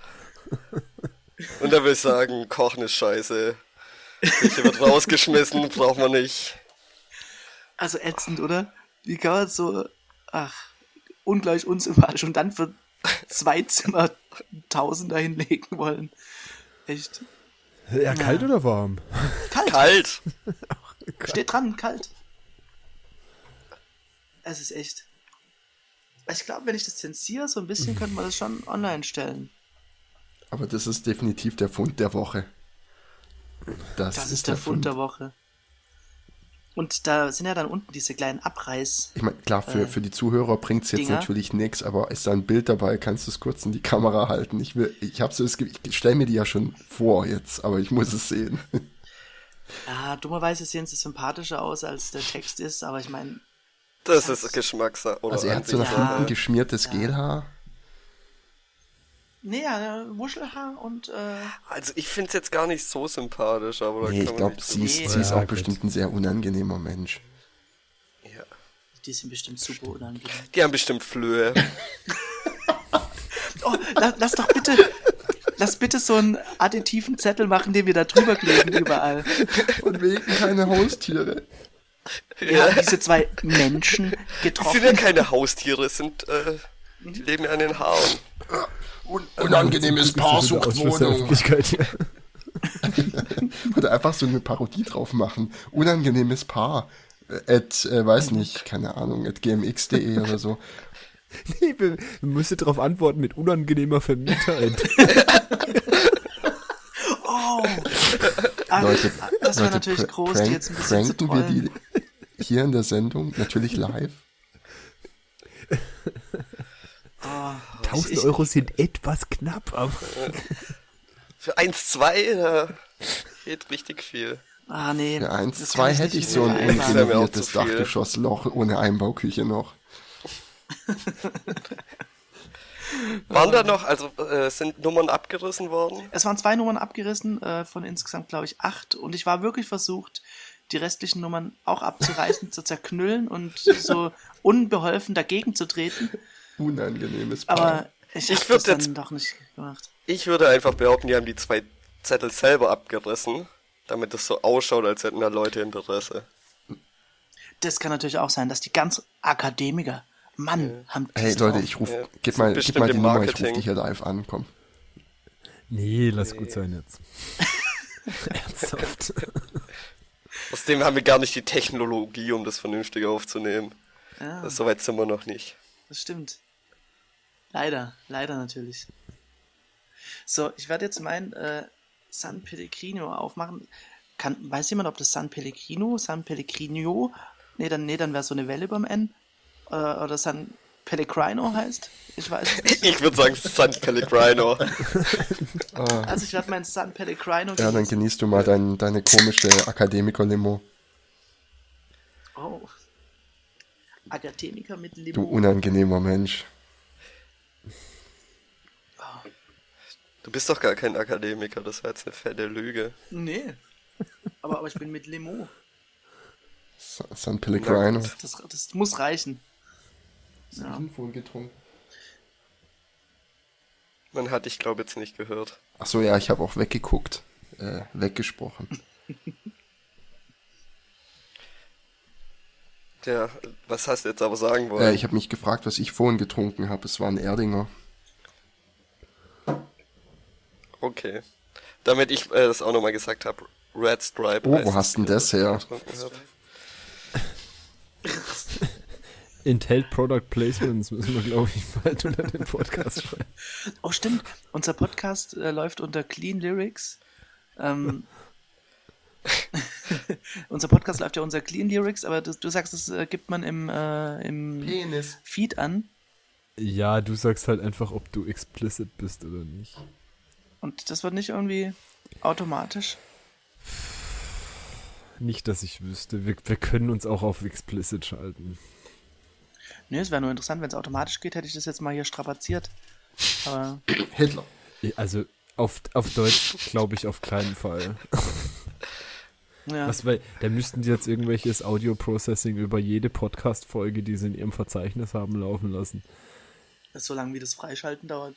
Und würde ich sagen, Kochen ist scheiße. Küche wird rausgeschmissen, braucht man nicht. Also ätzend, oder? Wie kann man so, ach, ungleich unsympathisch und dann für zwei Zimmer Tausender hinlegen wollen. Echt. Ja, kalt oder warm? Kalt. Kalt. Steht dran, kalt. Es ist echt. Ich glaube, wenn ich das zensiere, so ein bisschen, könnte man das schon online stellen. Aber das ist definitiv der Fund der Woche. Das, Das ist der Fund der Woche. Und da sind ja dann unten diese kleinen Abreiß. Ich meine, klar, für, Äh, für die Zuhörer bringt es jetzt Dinger. natürlich nichts, aber ist da ein Bild dabei, kannst du es kurz in die Kamera halten. Ich will, ich habe so das, Ge- ich stelle mir die ja schon vor jetzt, aber ich muss es sehen. Ja, dummerweise sehen sie sympathischer aus, als der Text ist, aber ich meine, Das ist Geschmackssache. Oder Also er hat so nach Ja. hinten geschmiertes Gelhaar. Nee, ja, Wuschelhaar und, äh, Also ich finde es jetzt gar nicht so sympathisch, aber Nee, kann ich glaube, sie ist, Nee. sie ist Ja, auch gut. bestimmt ein sehr unangenehmer Mensch. Ja. die sind bestimmt super unangenehm. Die haben bestimmt Flöhe. Oh, la, lass doch bitte, lass bitte so einen additiven Zettel machen, den wir da drüber kleben überall. Von wegen keine Haustiere. Wir haben diese zwei Menschen Die sind ja getroffen. keine Haustiere, es sind, äh, die leben ja an den Haaren. Un unangenehmes Paar sucht Wohnung. Oder einfach so eine Parodie drauf machen. Unangenehmes Paar. Äh, At, äh, weiß nicht, keine Ahnung, at gmx.de oder so. Nee, wir, wir müssen darauf antworten mit unangenehmer Vermieter. Oh, Leute, das wäre natürlich pr- groß, prank- die jetzt ein bisschen zu pranken wir trollen. die hier in der Sendung, natürlich live. 1000 Ich- Euro sind etwas knapp, aber Für 1, 2, da geht richtig viel. Ah, nee. Für eins, das zwei kann hätte ich so ein unrenoviertes. Dachgeschossloch ohne Einbauküche noch. Waren da noch, also äh, sind Nummern abgerissen worden? Es waren zwei Nummern abgerissen, äh, von insgesamt, glaube ich, acht. Und ich war wirklich versucht, die restlichen Nummern auch abzureißen, zu zerknüllen und so unbeholfen dagegen zu treten. Unangenehmes Paar. Aber ich, Ich habe würd das dann jetzt- doch nicht gemacht. Ich würde einfach behaupten, die haben die zwei Zettel selber abgerissen, damit es so ausschaut, als hätten da Leute Interesse. Das kann natürlich auch sein, dass die ganz Akademiker, Mann, haben Hey Leute, drauf. ich ruf, Ja, gib mal, gib mal die Nummer, ich ruf Marketing. dich hier live an, komm. nee, lass gut sein jetzt. Ernsthaft. Außerdem haben wir gar nicht die Technologie, um das vernünftig aufzunehmen. Ja, Das, Soweit sind wir noch nicht. das stimmt. Leider, leider natürlich. So, ich werde jetzt mein äh, San Pellegrino aufmachen. Kann, weiß jemand, ob das San Pellegrino, San Pellegrino, nee, dann, nee, dann wäre so eine Welle beim N, äh, oder San Pellegrino heißt? Ich weiß nicht. Ich würde sagen San Pellegrino. Also ich werde mein San Pellegrino Ja, dann genießt du mal dein, deine komische Akademiker-Limo. Oh. Akademiker mit Du Limo. unangenehmer Mensch. Du bist doch gar kein Akademiker, das war jetzt eine fette Lüge. Nee. Aber, aber ich bin mit Limo. Sa- San Pellegrino. Das, das muss reichen. Ja. getrunken. Man hat dich, glaube jetzt nicht gehört. Ach so, ja, ich habe auch weggeguckt. Äh, weggesprochen. Ja, was hast du jetzt aber sagen Äh, wollen? ich habe mich gefragt, was ich vorhin getrunken habe. Es war ein Erdinger. Okay. Damit ich äh, das auch nochmal gesagt habe, Red Stripe. Oh, wo hast denn das her? Enthält Product Placements, müssen wir, glaube ich, bald unter den Podcast schreiben. Oh, stimmt. Unser Podcast äh, läuft unter Clean Lyrics. Ähm, unser Podcast läuft ja unter Clean Lyrics, aber das, du sagst, das äh, gibt man im, äh, im Penis. Feed an. Ja, du sagst halt einfach, ob du explicit bist oder nicht. Und das wird nicht irgendwie automatisch. Nicht, dass ich wüsste. Wir, wir können uns auch auf explicit schalten. Nö, es wäre nur interessant, wenn es automatisch geht, hätte ich das jetzt mal hier strapaziert. Aber Hitler. Also auf, auf Deutsch glaube ich auf keinen Fall. ja. Was, weil, da müssten die jetzt irgendwelches Audio-Processing über jede Podcast-Folge, die sie in ihrem Verzeichnis haben, laufen lassen. so lange wie das Freischalten dauert.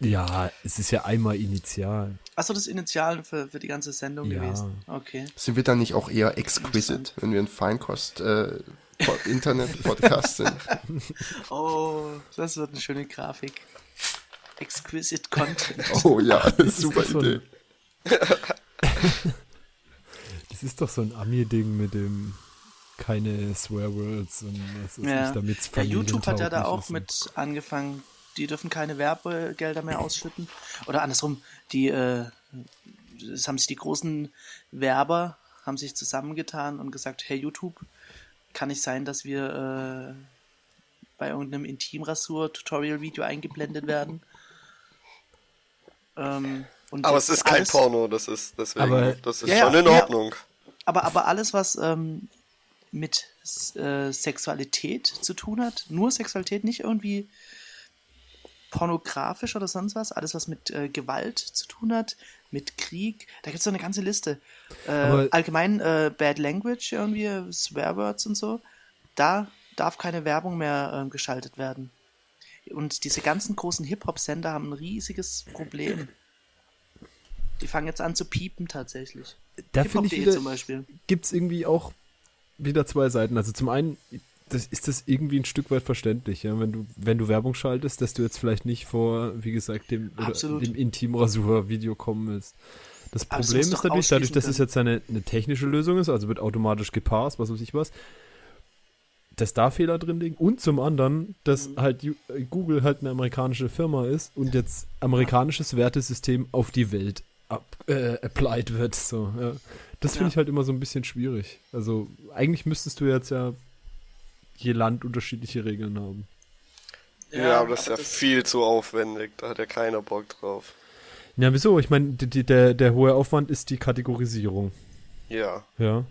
Ja, es ist ja einmal initial. Achso, das Initial für, für die ganze Sendung Ja. gewesen. Okay. Sind wir dann nicht auch eher exquisite, wenn wir ein Feinkost äh, Po- Internet-Podcast sind? Oh, das wird eine schöne Grafik. Exquisite Content. Oh ja, ist super so Idee. Das ist doch so ein Ami-Ding mit dem keine Swearwords und was ist Ja. nicht, damit ja, YouTube hat ja da auch mit angefangen. Die dürfen keine Werbegelder mehr ausschütten. Oder andersrum, die, äh, es haben sich die großen Werber haben sich zusammengetan und gesagt, hey YouTube, kann nicht sein, dass wir äh, bei irgendeinem Intimrasur-Tutorial-Video eingeblendet werden. Ähm, und Aber es ist kein alles- Porno, das ist deswegen, Aber- das ist Ja, ja, schon in ja. Ordnung. Aber, aber alles, was ähm, mit äh, Sexualität zu tun hat, nur Sexualität, nicht irgendwie pornografisch oder sonst was, alles, was mit äh, Gewalt zu tun hat, mit Krieg, da gibt es so eine ganze Liste. Äh, allgemein äh, Bad Language, irgendwie, Swearwords und so, da darf keine Werbung mehr ähm, geschaltet werden. Und diese ganzen großen Hip-Hop-Sender haben ein riesiges Problem. Die fangen jetzt an zu piepen tatsächlich. Da finde ich wieder, zum Beispiel. gibt es irgendwie auch wieder zwei Seiten. Also zum einen das ist das irgendwie ein Stück weit verständlich, ja, wenn du, wenn du Werbung schaltest, dass du jetzt vielleicht nicht vor, wie gesagt, dem, dem Intimrasur-Video kommen willst. Das Problem ist natürlich, dadurch, dass es jetzt eine, eine technische Lösung ist, also wird automatisch geparst, was weiß ich was, dass da Fehler drin liegen und zum anderen, dass Mhm. halt äh, Google halt eine amerikanische Firma ist und jetzt amerikanisches Wertesystem auf die Welt ab, äh, applied wird. So, ja. Das finde Ja. ich halt immer so ein bisschen schwierig. Also eigentlich müsstest du jetzt ja je Land unterschiedliche Regeln haben. Ja, aber das ist ja viel zu aufwendig, da hat ja keiner Bock drauf. Ja, wieso? Ich meine, die, die, der, der hohe Aufwand ist die Kategorisierung. Ja. Ja.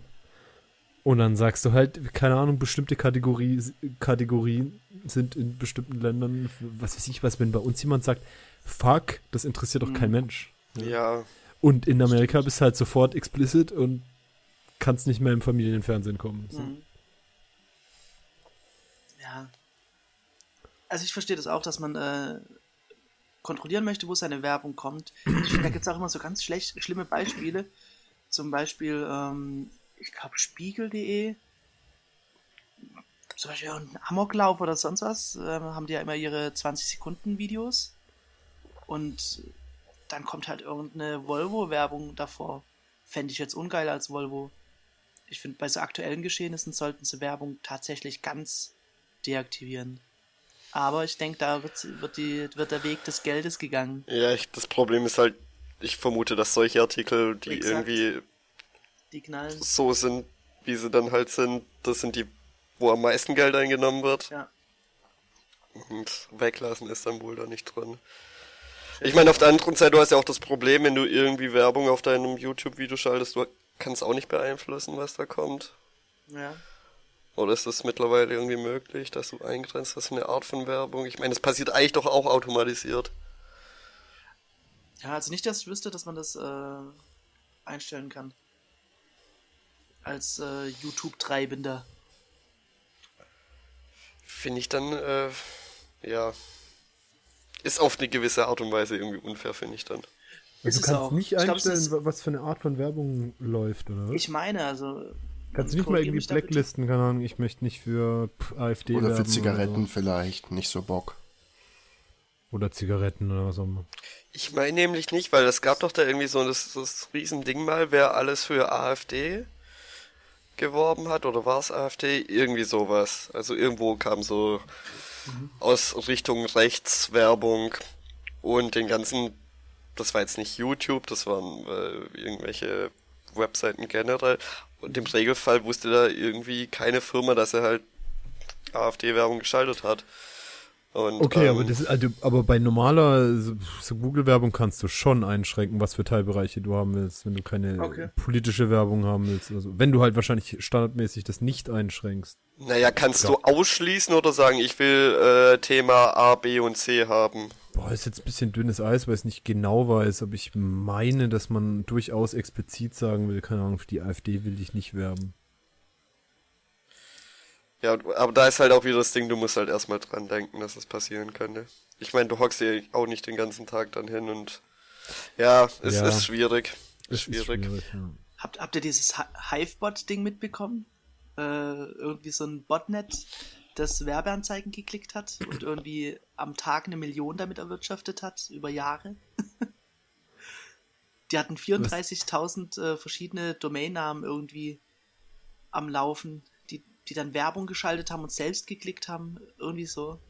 Und dann sagst du halt, keine Ahnung, bestimmte Kategorie, Kategorien sind in bestimmten Ländern, was weiß ich was, wenn bei uns jemand sagt, fuck, das interessiert doch kein Mhm. Mensch. Ja. Und in Amerika bist du halt sofort explicit und kannst nicht mehr im Familienfernsehen kommen. So. Mhm. Ja. Also ich verstehe das auch, dass man äh, kontrollieren möchte, wo seine Werbung kommt. Ich finde, da gibt es auch immer so ganz schlecht, schlimme Beispiele. Zum Beispiel, ähm, ich glaube, spiegel.de, zum Beispiel ein Amoklauf oder sonst was, äh, haben die ja immer ihre 20-Sekunden-Videos. Und dann kommt halt irgendeine Volvo-Werbung davor. Fände ich jetzt ungeil als Volvo. Ich finde, bei so aktuellen Geschehnissen sollten sie Werbung tatsächlich ganz deaktivieren. Aber ich denke, da wird, wird, die, wird der Weg des Geldes gegangen. Ja, ich, das Problem ist halt, ich vermute, dass solche Artikel, die Exakt. irgendwie Die knallen. so sind, wie sie dann halt sind, das sind die, wo am meisten Geld eingenommen wird. Ja. Und weglassen ist dann wohl da nicht drin. Ich meine, auf der anderen Seite, du hast ja auch das Problem, wenn du irgendwie Werbung auf deinem YouTube-Video schaltest, du kannst auch nicht beeinflussen, was da kommt. ja. Oder ist das mittlerweile irgendwie möglich, dass du eingrenzt hast, eine Art von Werbung? Ich meine, das passiert eigentlich doch auch automatisiert. Ja, also nicht, dass ich wüsste, dass man das äh, einstellen kann. Als äh, YouTube-Treibender. Finde ich dann, äh, ja, ist auf eine gewisse Art und Weise irgendwie unfair, finde ich dann. Also es du kannst auch. nicht glaub, einstellen, ist- wa- was für eine Art von Werbung läuft, oder was? Ich meine, also. Kannst du nicht mal irgendwie blacklisten, keine Ahnung, ich möchte nicht für pff, AfD Oder für Zigaretten Oder vielleicht, nicht so Bock. Oder Zigaretten oder was auch immer. Ich meine nämlich nicht, weil es gab doch da irgendwie so das, das Riesending mal, wer alles für AfD geworben hat, oder war es AfD? Irgendwie sowas. Also irgendwo kam so mhm. aus Richtung Rechtswerbung und den ganzen, das war jetzt nicht YouTube, das waren äh, irgendwelche Webseiten generell. Und im Regelfall wusste da irgendwie keine Firma, dass er halt AfD-Werbung geschaltet hat. Und, okay, ähm, aber, das, also, aber bei normaler so, so Google-Werbung kannst du schon einschränken, was für Teilbereiche du haben willst, wenn du keine okay. politische Werbung haben willst. Also, wenn du halt wahrscheinlich standardmäßig das nicht einschränkst. Naja, kannst ja. du ausschließen oder sagen, ich will äh, Thema A, B und C haben? Boah, ist jetzt ein bisschen dünnes Eis, weil ich nicht genau weiß, aber ich meine, dass man durchaus explizit sagen will, keine Ahnung, für die AfD will ich nicht werben. Ja, aber da ist halt auch wieder das Ding, du musst halt erstmal dran denken, dass das passieren könnte. Ich meine, du hockst ja auch nicht den ganzen Tag dann hin und ja, es ja, ist schwierig. Ist schwierig. Ist schwierig ja. habt, habt ihr dieses Hivebot-Ding mitbekommen? Äh, irgendwie so ein Botnet, das Werbeanzeigen geklickt hat und irgendwie am Tag eine Million damit erwirtschaftet hat, über Jahre. Die hatten 34.000 äh, verschiedene Domainnamen irgendwie am Laufen die dann Werbung geschaltet haben und selbst geklickt haben, irgendwie so.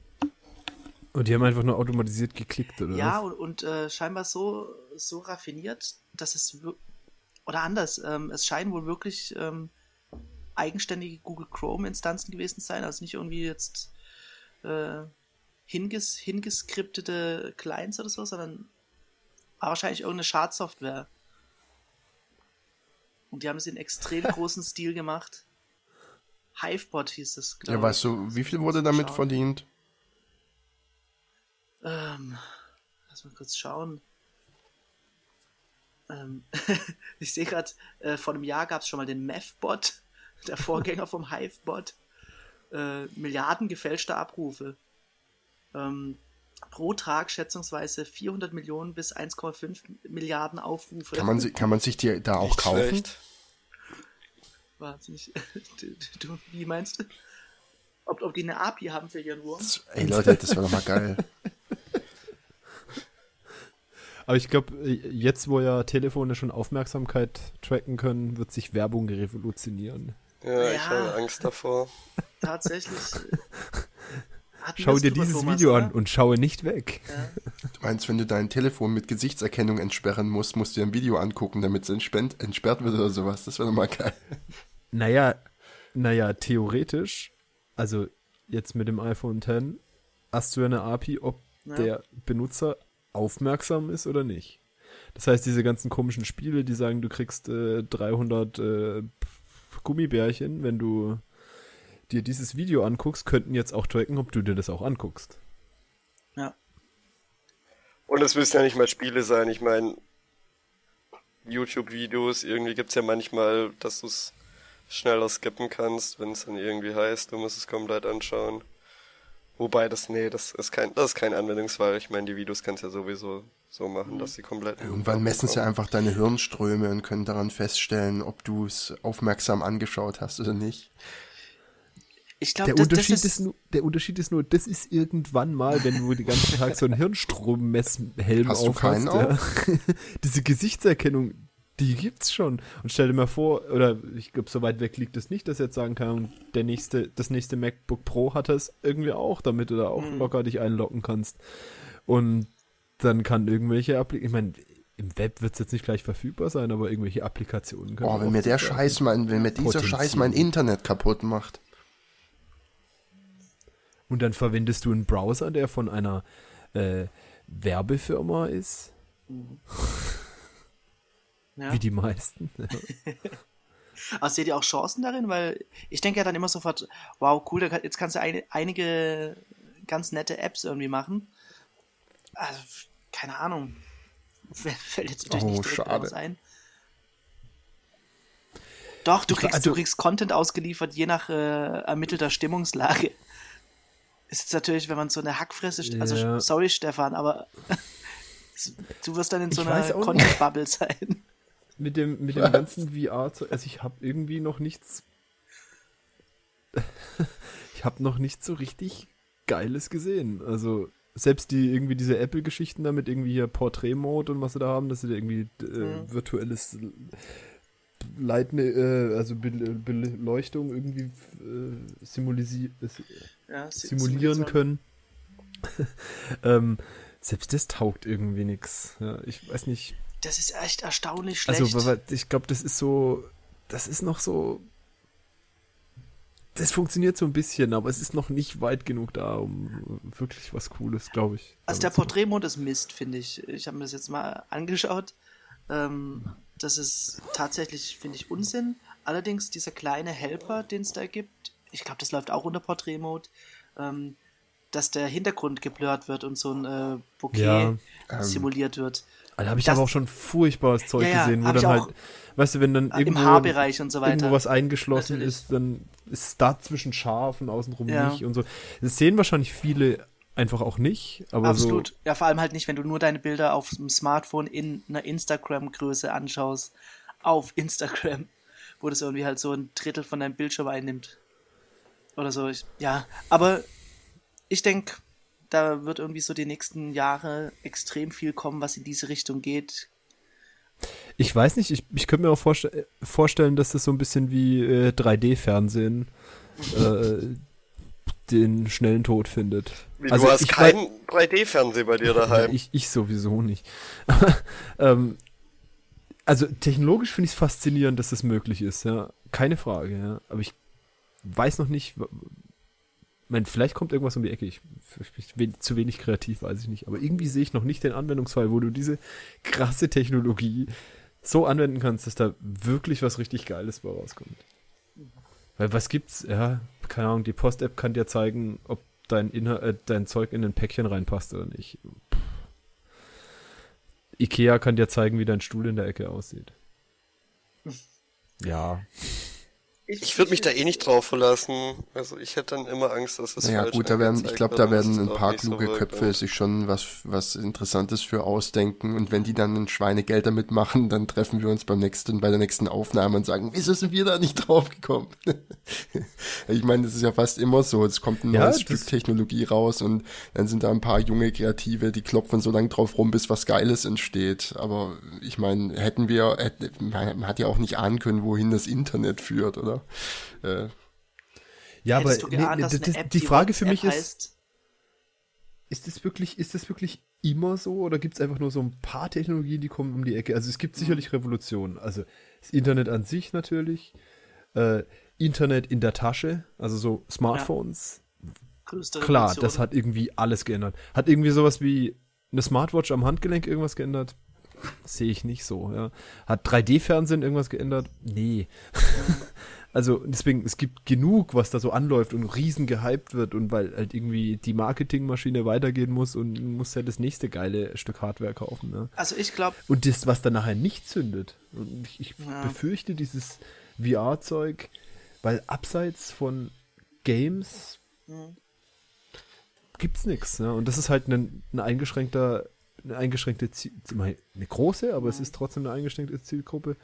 Und die haben einfach nur automatisiert geklickt, oder? Ja, was? und, und äh, scheinbar so, so raffiniert, dass es oder anders, ähm, es scheinen wohl wirklich ähm, eigenständige Google Chrome-Instanzen gewesen sein, also nicht irgendwie jetzt äh, hinges hingeskriptete Clients oder so, sondern wahrscheinlich irgendeine Schadsoftware. Und die haben es in extrem großen Stil gemacht. Hivebot hieß es, glaube Ja, weißt du, wie viel wurde damit schauen. verdient? Ähm, lass mal kurz schauen. Ähm, ich sehe gerade, äh, vor einem Jahr gab es schon mal den Methbot, der Vorgänger vom Hivebot. Äh, Milliarden gefälschter Abrufe. Ähm, pro Tag schätzungsweise 400 Millionen bis 1,5 Milliarden Aufrufe. Kann man, kann man sich die da auch Nicht kaufen? Schlecht wahnsinnig. Du, du, wie meinst du? Ob, ob die eine API haben für ihren Wurm? Ey Leute, das wäre doch mal geil. Aber ich glaube, jetzt, wo ja Telefone schon Aufmerksamkeit tracken können, wird sich Werbung revolutionieren. Ja, ja. ich habe Angst davor. Tatsächlich. Schau dir dieses Thomas, Video oder? an und schaue nicht weg. Ja. Du meinst, wenn du dein Telefon mit Gesichtserkennung entsperren musst, musst du dir ein Video angucken, damit es entsperrt wird oder sowas. Das wäre doch mal geil. Naja, naja, theoretisch, also jetzt mit dem iPhone X, hast du ja eine API, ob ja. der Benutzer aufmerksam ist oder nicht. Das heißt, diese ganzen komischen Spiele, die sagen, du kriegst äh, 300 äh, Gummibärchen, wenn du dir dieses Video anguckst, könnten jetzt auch tracken, ob du dir das auch anguckst. Ja. Und es müssen ja nicht mal Spiele sein. Ich meine, YouTube-Videos, irgendwie gibt es ja manchmal, dass du es schneller skippen kannst, wenn es dann irgendwie heißt, du musst es komplett anschauen. Wobei das, nee, das ist kein, das ist kein Anwendungsfall. Ich meine, die Videos kannst du ja sowieso so machen, dass sie komplett. Irgendwann messen sie einfach deine Hirnströme und können daran feststellen, ob du es aufmerksam angeschaut hast oder nicht. Ich glaube, der, Unterschied ist, ist nur, der Unterschied ist nur, das ist irgendwann mal, wenn du den ganzen Tag so einen Hirnstrommesshelm hast. Du keinen ja. Diese Gesichtserkennung, die gibt's schon. Und stell dir mal vor, oder ich glaube, so weit weg liegt es nicht, dass jetzt sagen kann, der nächste, das nächste MacBook Pro hat es irgendwie auch, damit du da auch mhm. locker dich einloggen kannst. Und dann kann irgendwelche Applikationen, ich meine, im Web wird es jetzt nicht gleich verfügbar sein, aber irgendwelche Applikationen können. Oh, wenn mir der Scheiß mein, wenn mir dieser Scheiß mein Internet kaputt macht. Und dann verwendest du einen Browser, der von einer äh, Werbefirma ist. Mhm. Ja. Wie die meisten. Ja. Aber seht ihr auch Chancen darin? Weil ich denke ja dann immer sofort, wow, cool, jetzt kannst du eine, einige ganz nette Apps irgendwie machen. Also, keine Ahnung. Fällt jetzt natürlich oh, nicht direkt schade. ein. Doch, du kriegst, also, du kriegst Content ausgeliefert, je nach äh, ermittelter Stimmungslage. Ist jetzt natürlich, wenn man so eine Hackfresse, also ja. sorry Stefan, aber du wirst dann in so einer Content-Bubble sein mit dem, mit dem ganzen VR, also ich habe irgendwie noch nichts, ich habe noch nicht so richtig Geiles gesehen. Also selbst die irgendwie diese Apple-Geschichten damit irgendwie hier Portrait-Mode und was sie da haben, dass sie da irgendwie äh, Mhm. virtuelles Leiten, äh, also Be Beleuchtung irgendwie äh, simulisi äh, Ja, si- simulieren können. ähm, selbst das taugt irgendwie nix. Ja, ich weiß nicht. Das ist echt erstaunlich schlecht. Also, wa- wa- ich glaube, das ist so, das ist noch so, das funktioniert so ein bisschen, aber es ist noch nicht weit genug da, um wirklich was Cooles, glaube ich. Also der Porträtmod ist Mist, finde ich. Ich habe mir das jetzt mal angeschaut. Ähm, das ist tatsächlich, finde ich, Unsinn. Allerdings dieser kleine Helper, den es da gibt, ich glaube, das läuft auch unter Porträtmode, ähm, dass der Hintergrund geblurrt wird und so ein äh, Bouquet Ja, ähm, simuliert wird. Da habe ich Das- aber auch schon furchtbares Zeug Ja, ja, gesehen, wo dann halt, weißt du, wenn dann Im irgendwo, Haarbereich und so weiter. irgendwo was eingeschlossen Natürlich. ist, dann ist da zwischen scharf und außenrum Ja. nicht und so. Das sehen wahrscheinlich viele einfach auch nicht, aber Absolut. Ja, vor allem halt nicht, wenn du nur deine Bilder auf dem Smartphone in einer Instagram-Größe anschaust. Auf Instagram. Wo das irgendwie halt so ein Drittel von deinem Bildschirm einnimmt. Oder so. Ich, ja, aber ich denke, da wird irgendwie so die nächsten Jahre extrem viel kommen, was in diese Richtung geht. ich weiß nicht, ich, ich könnte mir auch vorste vorstellen, dass das so ein bisschen wie äh, 3D-Fernsehen äh, den schnellen Tod findet. Wie, Also du hast ich keinen 3D-Fernseher bei dir daheim. ich, ich sowieso nicht. ähm, also technologisch finde ich es faszinierend, dass das möglich ist, ja. Keine Frage, ja. Aber ich weiß noch nicht. Wa- Mein, vielleicht kommt irgendwas um die Ecke. Ich, ich bin zu wenig kreativ, weiß ich nicht. Aber irgendwie sehe ich noch nicht den Anwendungsfall, wo du diese krasse Technologie so anwenden kannst, dass da wirklich was richtig Geiles bei rauskommt. Weil was gibt's? Ja, keine Ahnung, die Post-App kann dir zeigen, ob dein, Inhalt, äh, dein Zeug in ein Päckchen reinpasst oder nicht. Pff. Ikea kann dir zeigen, wie dein Stuhl in der Ecke aussieht. Ja. Ich würde mich da eh nicht drauf verlassen. Also ich hätte dann immer Angst, dass es Naja falsch gut, da werden, ich glaube, wird da werden ein paar so kluge wirkt, Köpfe ja. sich schon was, was Interessantes für ausdenken und wenn die dann ein Schweinegeld damit machen, dann treffen wir uns beim nächsten, bei der nächsten Aufnahme und sagen, wieso sind wir da nicht drauf gekommen? ich meine, das ist ja fast immer so, es kommt ein Ja, neues Stück Technologie raus und dann sind da ein paar junge Kreative, die klopfen so lange drauf rum, bis was Geiles entsteht. Aber ich meine, hätten wir, hätte, man hat ja auch nicht ahnen können, wohin das Internet führt, oder? Äh, Ja, aber geahnt, nee, das, App, die Frage für mich ist, heißt, ist das wirklich, ist das wirklich immer so oder gibt es einfach nur so ein paar Technologien, die kommen um die Ecke? Also es gibt sicherlich Revolutionen. Also das Internet an sich natürlich, äh, Internet in der Tasche, also so Smartphones. größte Klar, das hat irgendwie alles geändert. Hat irgendwie sowas wie eine Smartwatch am Handgelenk irgendwas geändert? Sehe ich nicht so, ja. Hat 3D-Fernsehen irgendwas geändert? Nee. also deswegen, es gibt genug, was da so anläuft und riesen gehypt wird und weil halt irgendwie die Marketingmaschine weitergehen muss und muss ja das nächste geile Stück Hardware kaufen, ne? Also ich glaube, Und das, was dann nachher nicht zündet. Und ich, ich Ja. befürchte dieses VR-Zeug, weil abseits von Games Mhm. gibt's nichts. Ne? Und das ist halt ein, ein eingeschränkter, eine eingeschränkte Ziel, eine große, aber es ist trotzdem eine eingeschränkte Zielgruppe.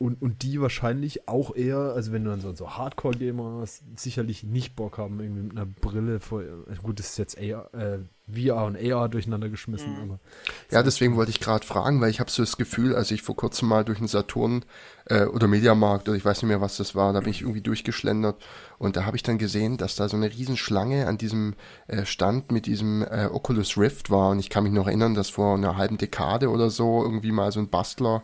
Und, und die wahrscheinlich auch eher, also wenn du dann so, so Hardcore-Gamer hast, sicherlich nicht Bock haben, irgendwie mit einer Brille vor. Gut, das ist jetzt AR, äh, VR und AR durcheinander geschmissen, Mhm. aber. Ja, deswegen wollte ich gerade fragen, weil ich habe so das Gefühl, als ich vor kurzem mal durch den Saturn äh, oder Mediamarkt oder ich weiß nicht mehr, was das war, da bin ich irgendwie durchgeschlendert und da habe ich dann gesehen, dass da so eine Riesenschlange an diesem äh, Stand mit diesem äh, Oculus Rift war und ich kann mich noch erinnern, dass vor einer halben Dekade oder so irgendwie mal so ein Bastler,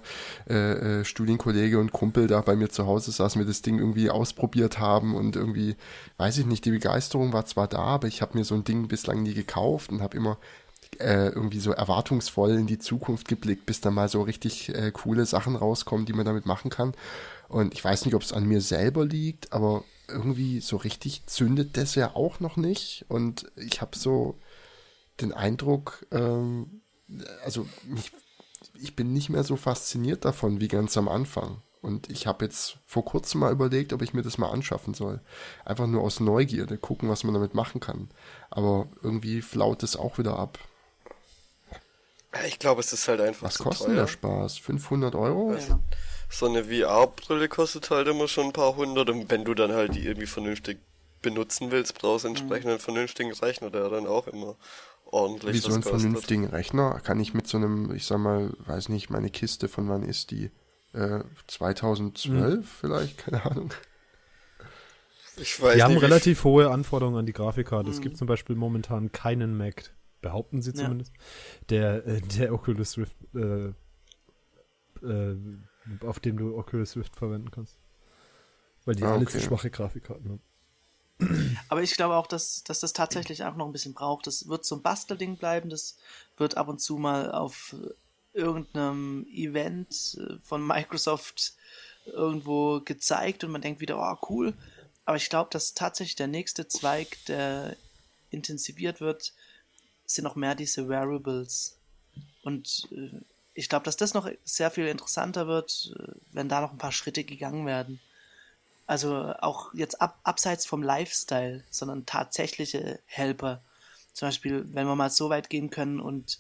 äh, äh, Studienkollege und Kumpel da bei mir zu Hause saß, wir das Ding irgendwie ausprobiert haben und irgendwie, weiß ich nicht, die Begeisterung war zwar da, aber ich habe mir so ein Ding bislang nie gekauft und habe immer äh, irgendwie so erwartungsvoll in die Zukunft geblickt, bis da mal so richtig äh, coole Sachen rauskommen, die man damit machen kann. Und ich weiß nicht, ob es an mir selber liegt, aber irgendwie so richtig zündet das ja auch noch nicht. Und ich habe so den Eindruck, ähm, also mich, ich bin nicht mehr so fasziniert davon wie ganz am Anfang. Und ich habe jetzt vor kurzem mal überlegt, ob ich mir das mal anschaffen soll. Einfach nur aus Neugierde, gucken, was man damit machen kann. Aber irgendwie flaut es auch wieder ab. Ich glaube, es ist halt einfach Was zu kostet denn teuer. der Spaß? 500 Euro? ja. So eine VR-Brille kostet halt immer schon ein paar hundert und wenn du dann halt die irgendwie vernünftig benutzen willst, brauchst du entsprechend einen vernünftigen Rechner, der dann auch immer ordentlich Wie so einen kostet. vernünftigen Rechner kann ich mit so einem, ich sag mal, weiß nicht, meine Kiste von wann ist die? Äh, 2012 vielleicht, keine Ahnung. Ich weiß Die haben nicht, wie relativ hohe Anforderungen an die Grafikkarte. Es gibt zum Beispiel momentan keinen Mac, behaupten sie Ja. zumindest, der, äh, der Oculus Rift, äh, äh, auf dem du Oculus Rift verwenden kannst. Weil die Ah, alle okay. zu schwache Grafikkarten haben. Aber ich glaube auch, dass, dass das tatsächlich auch noch ein bisschen braucht. Das wird so ein Bastelding bleiben. Das wird ab und zu mal auf irgendeinem Event äh, von Microsoft irgendwo gezeigt und man denkt wieder, oh cool. Aber ich glaube, dass tatsächlich der nächste Zweig, der intensiviert wird, sind noch mehr diese Wearables. Und äh, ich glaube, dass das noch sehr viel interessanter wird, äh, wenn da noch ein paar Schritte gegangen werden. Also auch jetzt ab, abseits vom Lifestyle, sondern tatsächliche Helper. Zum Beispiel, wenn wir mal so weit gehen können und,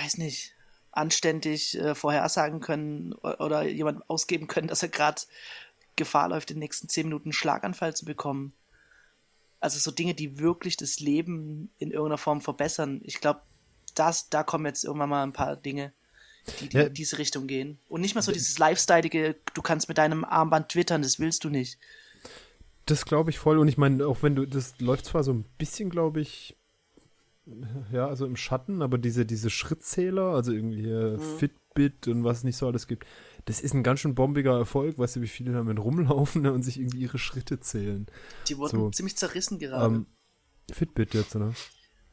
weiß nicht, anständig äh, vorhersagen können oder jemand ausgeben können, dass er gerade Gefahr läuft, in den nächsten zehn Minuten einen Schlaganfall zu bekommen. Also so Dinge, die wirklich das Leben in irgendeiner Form verbessern. Ich glaube, das, da kommen jetzt irgendwann mal ein paar Dinge, die, die Ja. in diese Richtung gehen. Und nicht mal so dieses Lifestyleige, du kannst mit deinem Armband twittern, das willst du nicht. Das glaube ich voll. Und ich meine, auch wenn du, das läuft zwar so ein bisschen, glaube ich, ja, also im Schatten, aber diese, diese Schrittzähler, also irgendwie hier Fitbit und was es nicht so alles gibt, das ist ein ganz schön bombiger Erfolg. Weißt du, wie viele damit rumlaufen ne, und sich irgendwie ihre Schritte zählen? Die wurden So. ziemlich zerrissen gerade. Ähm, Fitbit jetzt, oder?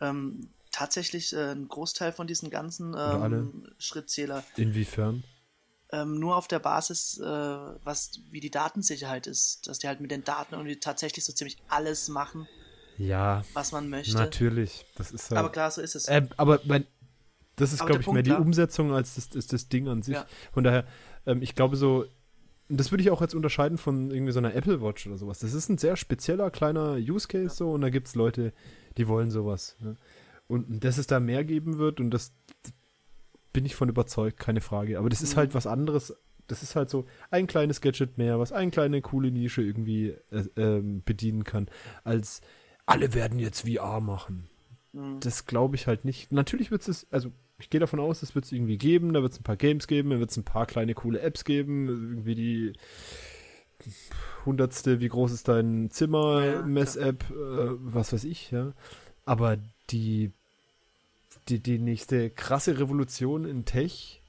Ähm, tatsächlich äh, ein Großteil von diesen ganzen ähm, Schrittzähler Inwiefern? ähm, nur auf der Basis, äh, was wie die Datensicherheit ist, dass die halt mit den Daten irgendwie tatsächlich so ziemlich alles machen, Ja, was man möchte. natürlich. Das ist halt. Aber klar, so ist es. Äh, aber mein, das ist, glaube ich, Punkt, mehr die klar. Umsetzung als das, das, das Ding an sich. Ja. Von daher, ähm, ich glaube so, das würde ich auch jetzt unterscheiden von irgendwie so einer Apple Watch oder sowas. Das ist ein sehr spezieller, kleiner Use Case so und da gibt es Leute, die wollen sowas. Ne? Und dass es da mehr geben wird und das bin ich von überzeugt, keine Frage. Aber das ist Mhm. halt was anderes. Das ist halt so ein kleines Gadget mehr, was eine kleine coole Nische irgendwie äh, ähm, bedienen kann, als alle werden jetzt VR machen Mhm. das glaube ich halt nicht. Natürlich wird es, also ich gehe davon aus, es wird es irgendwie geben, da wird es ein paar Games geben, da wird es ein paar kleine coole Apps geben, irgendwie die hundertste, wie groß ist dein Zimmer, ja, Mess-App, äh, was weiß ich, ja. Aber die, die, die nächste krasse Revolution in Tech,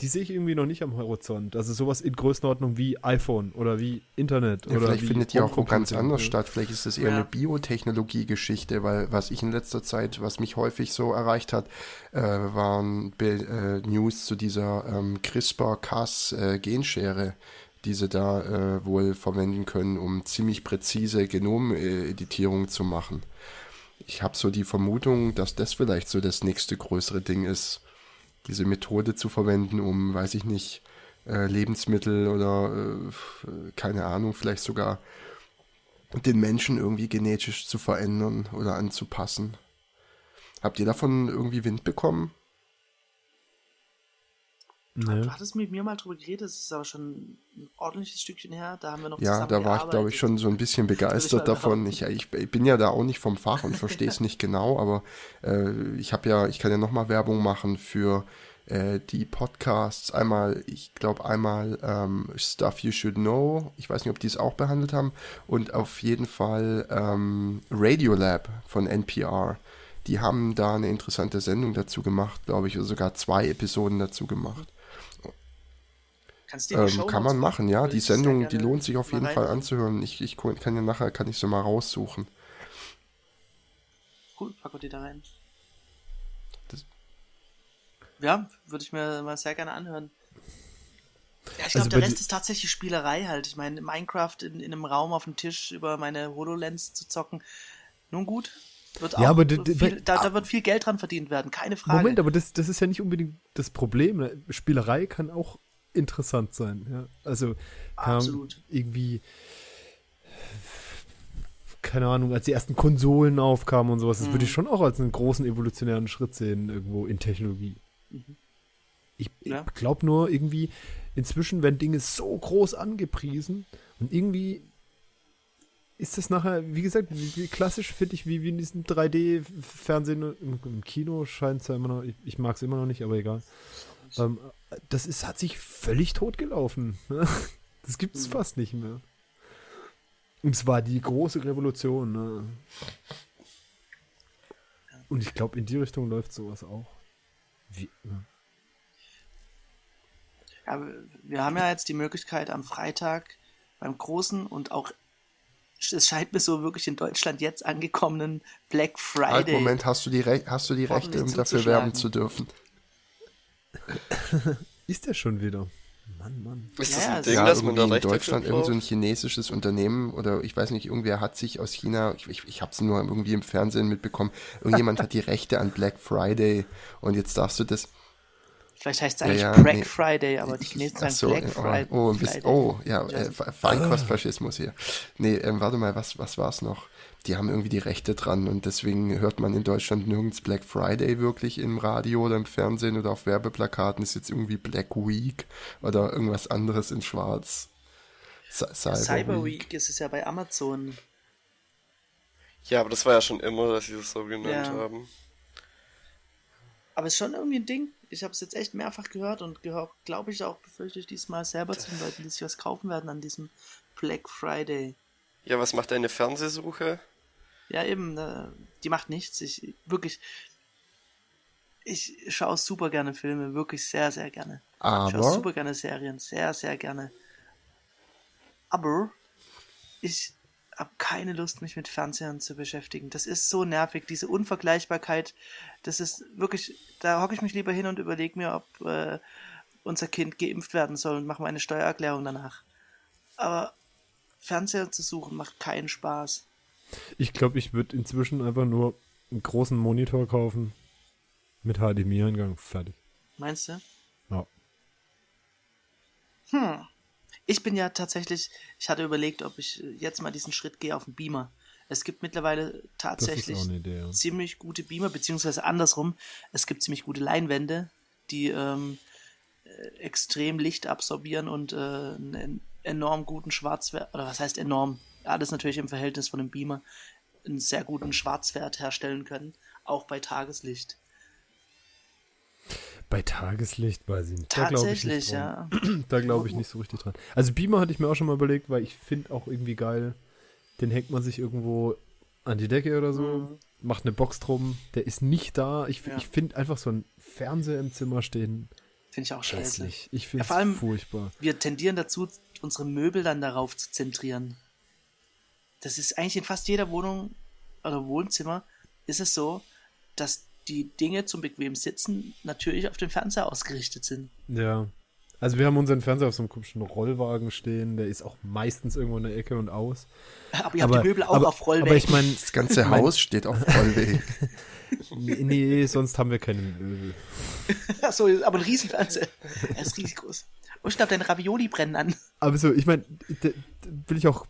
die sehe ich irgendwie noch nicht am Horizont. Also sowas in Größenordnung wie iPhone oder wie Internet Ja, oder vielleicht wie findet die auch wo ganz anders ja. statt. Vielleicht ist das eher Ja. eine Biotechnologie-Geschichte, weil was ich in letzter Zeit, was mich häufig so erreicht hat, äh, waren Be äh, News zu dieser ähm, CRISPR-Cas-Genschere, die sie da äh, wohl verwenden können, um ziemlich präzise Genomeditierung zu machen. Ich habe so die Vermutung, dass das vielleicht so das nächste größere Ding ist, diese Methode zu verwenden, um, weiß ich nicht, äh, Lebensmittel oder äh, keine Ahnung, vielleicht sogar den Menschen irgendwie genetisch zu verändern oder anzupassen. Habt ihr davon irgendwie Wind bekommen? Nee. Du hattest mit mir mal drüber geredet, das ist aber schon ein ordentliches Stückchen her, da haben wir noch Ja, da war ich, glaube ich, schon so ein bisschen begeistert davon. Ich, ich, ich bin ja da auch nicht vom Fach und verstehe es nicht genau, aber äh, ich habe ja, ich kann ja nochmal Werbung machen für äh, die Podcasts. Einmal, ich glaube einmal ähm, Stuff You Should Know. Ich weiß nicht, ob die es auch behandelt haben. Und auf jeden Fall ähm, Radiolab von NPR. Die haben da eine interessante Sendung dazu gemacht, glaube ich, oder sogar zwei Episoden dazu gemacht. Kannst du dir die Ähm, kann man machen, ja. Die Sendung, die lohnt sich auf jeden Fall anzuhören. Ich, ich kann ja nachher, kann ich sie mal raussuchen. Cool, pack die da rein. Das- ja, würde ich mir mal sehr gerne anhören. Ja, ich glaube, Also der Rest ist tatsächlich Spielerei halt. Ich meine, Minecraft in, in einem Raum auf dem Tisch über meine HoloLens zu zocken, nun gut. Wird Ja, auch aber viel, bei- da, da wird viel Geld dran verdient werden, keine Frage. Moment, aber das, das ist ja nicht unbedingt das Problem. Spielerei kann auch interessant sein. Ja? Also Absolut. irgendwie, keine Ahnung, als die ersten Konsolen aufkamen und sowas, das würde ich schon auch als einen großen evolutionären Schritt sehen, irgendwo in Technologie. Ich, Ja. ich glaube nur irgendwie, inzwischen werden Dinge so groß angepriesen und irgendwie ist das nachher, wie gesagt, wie, wie klassisch finde ich, wie, wie in diesem 3D-Fernsehen im, im, Kino scheint es ja immer noch, ich, ich mag es immer noch nicht, aber egal. Ähm, das ist, hat sich völlig totgelaufen. Ne? Das gibt es mhm. fast nicht mehr. Und es war die große Revolution. Ne? Und ich glaube, in die Richtung läuft sowas auch. Wie, ne? ja, wir haben ja jetzt die Möglichkeit am Freitag beim großen und auch es scheint mir so wirklich in Deutschland jetzt angekommenen Black Friday. Halt, Moment, hast du die, Re hast du die Rechte, um dafür werben zu dürfen? Ist der schon wieder? Mann, Mann. Ist das ein Ding, ja, dass man da in Deutschland irgend so ein chinesisches Unternehmen oder ich weiß nicht, irgendwer hat sich aus China, ich, ich, ich habe es nur irgendwie im Fernsehen mitbekommen, irgendjemand hat die Rechte an Black Friday und jetzt darfst du das Vielleicht heißt es eigentlich ja, ja, Crack nee. Friday, aber die Chinesen sagen so, Black oh, Friday. Oh, bisschen, oh ja, äh, Feinkostfaschismus hier. Nee, ähm, warte mal, was, was war es noch? Die haben irgendwie die Rechte dran und deswegen hört man in Deutschland nirgends Black Friday wirklich im Radio oder im Fernsehen oder auf Werbeplakaten. Ist jetzt irgendwie Black Week oder irgendwas anderes in Schwarz. Cyber, Cyber Week. Week ist es ja bei Amazon. Ja, aber das war ja schon immer, dass sie das so genannt ja. haben. Aber es ist schon irgendwie ein Ding. Ich habe es jetzt echt mehrfach gehört und glaube ich auch, befürchte ich diesmal selber zu den Leuten, die sich was kaufen werden an diesem Black Friday. Ja, was macht deine Fernsehsuche? Ja, eben, äh, die macht nichts. Ich wirklich, ich schaue super gerne Filme, wirklich sehr, sehr gerne. Aber? Ich schaue super gerne Serien, sehr, sehr gerne. Aber ich habe keine Lust, mich mit Fernsehern zu beschäftigen. Das ist so nervig, diese Unvergleichbarkeit. Das ist wirklich, da hocke ich mich lieber hin und überlege mir, ob äh, unser Kind geimpft werden soll und mache meine Steuererklärung danach. Aber Fernseher zu suchen macht keinen Spaß. Ich glaube, ich würde inzwischen einfach nur einen großen Monitor kaufen mit HDMI-Eingang. Fertig. Meinst du? Ja. Hm. Ich bin ja tatsächlich, ich hatte überlegt, ob ich jetzt mal diesen Schritt gehe auf den Beamer. Es gibt mittlerweile tatsächlich Idee, ja. ziemlich gute Beamer, beziehungsweise andersrum, es gibt ziemlich gute Leinwände, die ähm, äh, extrem Licht absorbieren und äh, einen enorm guten Schwarzwert, oder was heißt enorm? Alles natürlich im Verhältnis von einem Beamer, einen sehr guten Schwarzwert herstellen können, auch bei Tageslicht. Bei Tageslicht weiß ich nicht. Tatsächlich, da ich ja. da glaube ich nicht so richtig dran. Also Beamer hatte ich mir auch schon mal überlegt, weil ich finde auch irgendwie geil, den hängt man sich irgendwo an die Decke oder so, mhm. macht eine Box drum, der ist nicht da. Ich, ja. ich finde einfach so ein Fernseher im Zimmer stehen. Finde ich auch scheiße. Ich finde ja, es furchtbar. Wir tendieren dazu, unsere Möbel dann darauf zu zentrieren. Das ist eigentlich in fast jeder Wohnung oder Wohnzimmer ist es so, dass die Dinge zum bequemen Sitzen natürlich auf den Fernseher ausgerichtet sind. Ja. Also wir haben unseren Fernseher auf so einem komischen Rollwagen stehen, der ist auch meistens irgendwo in der Ecke und aus. Aber ihr habt die Möbel auch aber, auf Rollweg. Aber ich meine, das ganze Haus steht auf Rollweg. nee, nee, sonst haben wir keine Möbel. Achso, aber ein Riesenfernseher. Er ist riesig groß. Und ich glaube, deine Ravioli brennen an. Aber so, ich meine, will ich auch,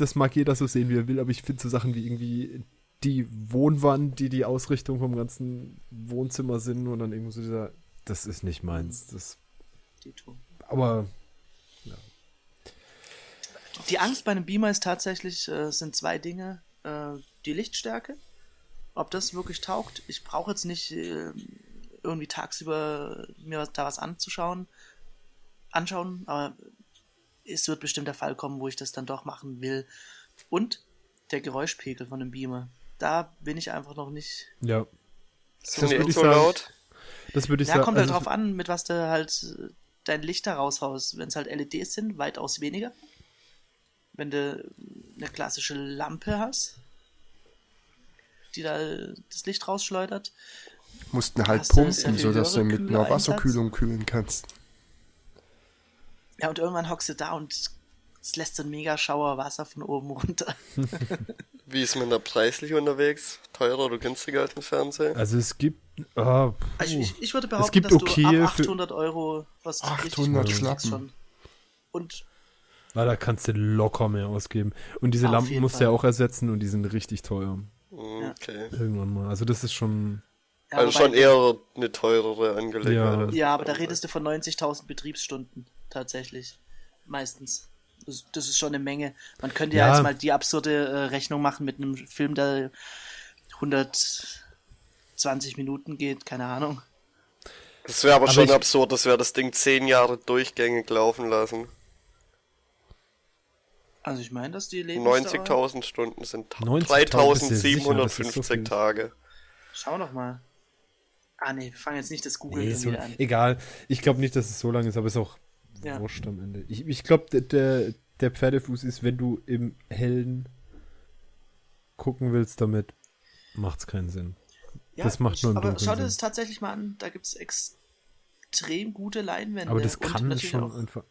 das mag jeder so sehen, wie er will, aber ich finde so Sachen wie irgendwie die Wohnwand, die die Ausrichtung vom ganzen Wohnzimmer sind und dann irgendwo so dieser, das ist nicht meins. Das, aber ja. Die Angst bei einem Beamer ist tatsächlich, äh, sind zwei Dinge. Äh, die Lichtstärke, ob das wirklich taugt. Ich brauche jetzt nicht äh, irgendwie tagsüber mir da was anzuschauen, anschauen, aber es wird bestimmt der Fall kommen, wo ich das dann doch machen will. Und der Geräuschpegel von dem Beamer da bin ich einfach noch nicht. Ja. Das, das würde ich so sagen, laut. Das würde ich ja, sagen. kommt halt also drauf an, mit was du halt äh, dein Licht da raushaust. Wenn es halt LEDs sind, weitaus weniger. Wenn du eine klassische Lampe hast, die da das Licht rausschleudert. Mussten halt pumpen, sodass du mit einer Wasserkühlung kühlen kannst. Ja, und irgendwann hockst du da und es lässt so einen Megaschauer Wasser von oben runter. Wie ist man da preislich unterwegs? Teurer oder günstiger als ein Fernseher? Also es gibt. Oh, also ich, ich, würde behaupten, es gibt dass okay du ab 800 Euro was 800 Schlappen. Schon. Und Na, da kannst du locker mehr ausgeben. Und diese Lampen musst du ja auch ersetzen und die sind richtig teuer. Okay. Irgendwann mal. Also das ist schon. Ja, also schon eher eine teurere Angelegenheit. Ja, ja aber da redest du von 90.000 Betriebsstunden tatsächlich. Meistens. Das, das ist schon eine Menge. Man könnte ja, Ja. jetzt mal die absurde äh, Rechnung machen mit einem Film, der 120 Minuten geht, keine Ahnung. Das wäre aber, Aber schon ich- absurd, das wäre das Ding zehn Jahre durchgängig laufen lassen. Also ich meine, dass die Lebensdauer... 90.000 Stunden sind 90.000 ist ja sicher, das ist so 3750 viel. Tage. Schau doch mal. Ah nee, wir fangen jetzt nicht das Googlen Nee, so, wieder an. egal. Ich glaube nicht, dass es so lang ist, aber ist auch Ja. wurscht am Ende. Ich, ich glaube, der, der, der Pferdefuß ist, wenn du im Hellen gucken willst damit, macht's keinen Sinn. das macht nur im Aber schau dir das tatsächlich mal an, da gibt es extrem gute Leinwände. Aber das kann natürlich schon auch- einfach.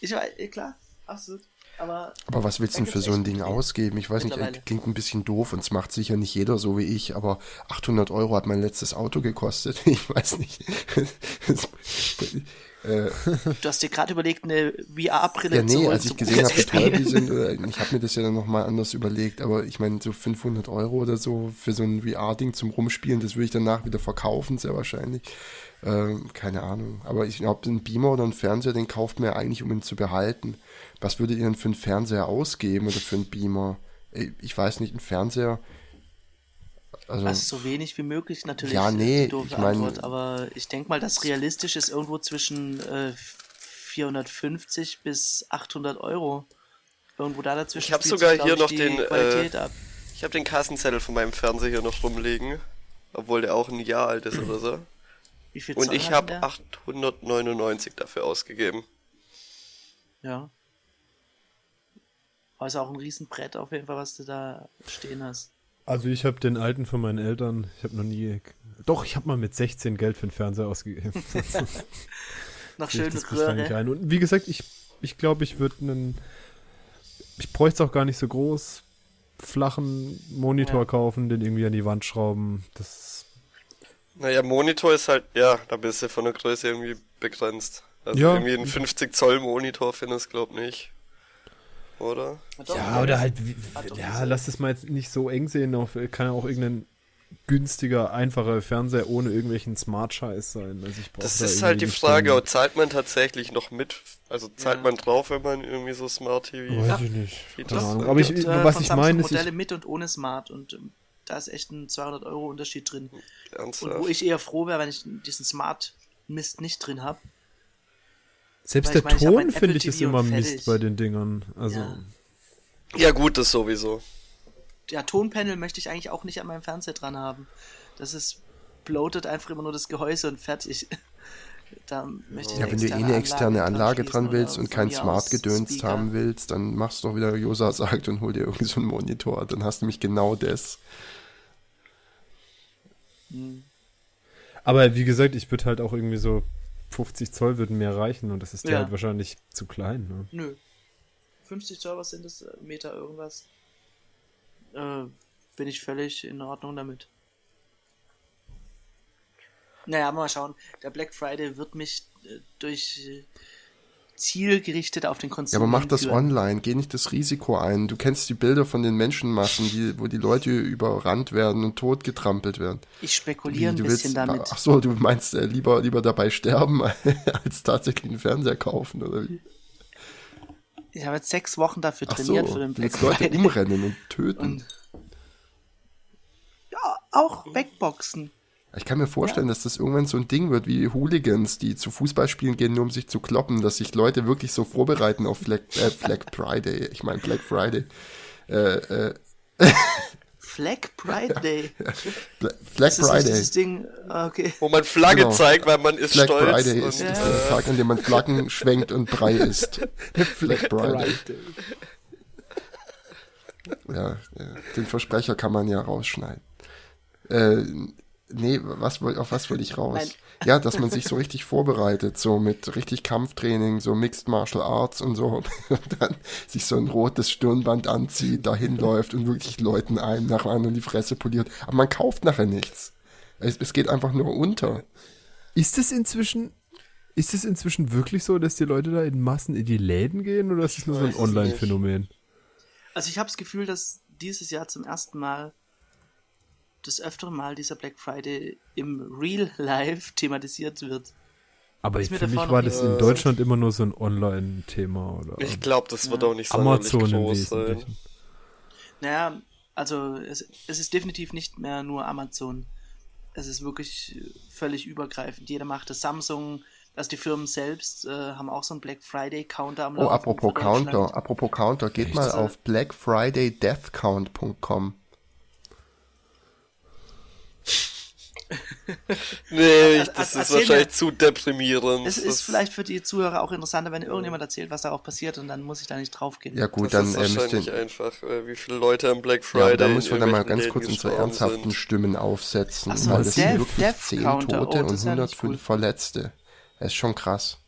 Ich weiß, eh, klar, absolut. Aber Aber was willst du denn für so ein Ding ausgeben? Ich weiß nicht, klingt ein bisschen doof und es macht sicher nicht jeder so wie ich, aber 800 Euro hat mein letztes Auto gekostet. Ich weiß nicht. äh, du hast dir gerade überlegt, eine VR-Brille ja, zu nee, holen, als ich gesehen habe, wie teuer die sind, ich habe mir das ja dann nochmal anders überlegt, aber ich meine, so 500 Euro oder so für so ein VR-Ding zum Rumspielen, das würde ich danach wieder verkaufen, sehr wahrscheinlich. Ähm, keine Ahnung. Aber ich glaube, ein Beamer oder ein Fernseher, den kauft man ja eigentlich, um ihn zu behalten. Was würdet ihr denn für einen Fernseher ausgeben oder für einen Beamer? Ich weiß nicht, ein Fernseher. Also, Also so wenig wie möglich natürlich. Ja, äh, nee, die doofe ich mein- Antwort, aber ich denke mal, das realistisch ist irgendwo zwischen äh, 450 bis 800 Euro. Irgendwo da dazwischen. Ich hab spielt sogar sich, hier noch den, äh, Qualität ab. Ich habe den Kassenzettel von meinem Fernseher hier noch rumliegen. Obwohl der auch ein Jahr alt ist oder so. Wie viel Und Zoll ich habe der? 899 dafür ausgegeben. Ja. Ist auch ein Riesenbrett auf jeden Fall, was du da stehen hast. Also ich habe den alten von meinen Eltern, ich habe noch nie. Doch, ich habe mal mit 16 Geld für den Fernseher ausgegeben. Noch schön das Röhre. ein. Und wie gesagt, ich ich glaube, ich würde einen. Ich bräuchte es auch gar nicht so groß. Flachen Monitor Ja. kaufen, den irgendwie an die Wand schrauben. Das. Naja, Monitor ist halt, ja, da bist du von der Größe irgendwie begrenzt. Also Ja. irgendwie einen 50 Zoll Monitor findest glaub nicht. Oder? Ja, oder halt. Hat Ja, lass es mal jetzt nicht so eng sehen. Auf, kann ja auch irgendein günstiger, einfacher Fernseher ohne irgendwelchen Smart-Scheiß sein. Also Das da ist halt die Frage, nicht zahlt man tatsächlich noch mit? Also zahlt Ja. man drauf, wenn man irgendwie so Smart TV den- Ja. Weiß ich nicht. Keine Ahnung. Aber ich, gibt, äh, was ich meine, ist, Modelle ich, mit und ohne Smart und ähm, da ist echt ein 200 Euro Unterschied drin. Und ernsthaft? wo ich eher froh wäre, wenn ich diesen Smart Mist nicht drin habe. Selbst der meine, Ton, finde ich, ist immer Mist bei den Dingern. Also, Ja. Ja gut, das sowieso. Ja, Tonpanel möchte ich eigentlich auch nicht an meinem Fernseher dran haben. Das ist bloated einfach immer nur das Gehäuse und fertig. Da möchte ich ja, wenn du eh eine externe Anlage dran willst und kein Smart-Gedöns haben willst, dann machst du doch wieder, wie Josa sagt, und hol dir irgendwie so einen Monitor. Dann hast du nämlich genau das. aber wie gesagt, ich würde halt auch irgendwie so 50 Zoll würden mir reichen und das ist dir Ja. halt wahrscheinlich zu klein. Ne? Nö. 50 Zoll, was sind das? Äh, Meter irgendwas? Äh, bin ich völlig in Ordnung damit. Naja, mal schauen. Der Black Friday wird mich äh, durch äh, zielgerichtet auf den Konsum. Ja, aber mach das online, geh nicht das Risiko ein. Du kennst die Bilder von den Menschenmassen, die, wo die Leute überrannt werden und totgetrampelt werden. Ich spekuliere ein du bisschen willst, damit. ach so, du meinst äh, lieber, lieber dabei sterben, als tatsächlich einen Fernseher kaufen, oder wie? Ich habe jetzt sechs Wochen dafür Ach so, trainiert für den Black willst Leute Friday. umrennen und töten. Und ja, auch wegboxen. Ich kann mir vorstellen, dass das irgendwann so ein Ding wird wie Hooligans, die zu Fußballspielen gehen, nur um sich zu kloppen, dass sich Leute wirklich so vorbereiten auf Black, äh, Black Friday. Ich meine Black Friday. Äh, äh, Flag Pride Day. Bla- Black Ist das Friday. dieses Ding? Ah, Okay. Wo man Flagge Genau. zeigt, weil man ist Black stolz. Friday und, ist Ja. der Tag, an dem man Flaggen schwenkt und Brei isst. Black Friday. Ja, ja, den Versprecher kann man ja rausschneiden. Äh, nee, was, auf was wollte ich raus? Nein. Ja, dass man sich so richtig vorbereitet, so mit richtig Kampftraining, so Mixed Martial Arts und so, und dann sich so ein rotes Stirnband anzieht, dahin läuft und wirklich Leuten einem nach anderen die Fresse poliert. Aber man kauft nachher nichts. Es, es geht einfach nur unter. Ist es inzwischen, ist es inzwischen wirklich so, dass die Leute da in Massen in die Läden gehen oder ist es nur so ein Online-Phänomen? Also ich habe das Gefühl, dass dieses Jahr zum ersten Mal das öftere Mal dieser Black Friday im Real Life thematisiert wird. Aber mir für mich war das in Deutschland immer nur so ein Online-Thema oder Ich glaube, das wird Ja. auch nicht sonderlich Amazon im groß sein. Wesentlichen. Naja, also es, es ist definitiv nicht mehr nur Amazon. Es ist wirklich völlig übergreifend. Jeder macht es. Samsung, also die Firmen selbst äh, haben auch so einen Black Friday Counter am Oh, Laufen apropos für Deutschland. Counter, apropos Counter, geht Echt? mal auf blackfridaydeathcount.com. Nee, Also, das ist wahrscheinlich mir. zu deprimierend. Es Das- ist vielleicht für die Zuhörer auch interessanter, wenn irgendjemand erzählt, was darauf passiert und dann muss ich da nicht draufgehen. Ja gut, das dann ist äh, müsst wahrscheinlich ihr, einfach, äh, wie viele Leute am Black Friday. ja, da müssen wir dann mal ganz kurz Läden unsere gestorben ernsthaften sind. Stimmen aufsetzen, Ach so, weil das sind wirklich Death 10 Counter. Tote Oh, und das ist ja nicht 105 cool. Verletzte. Das ist schon krass.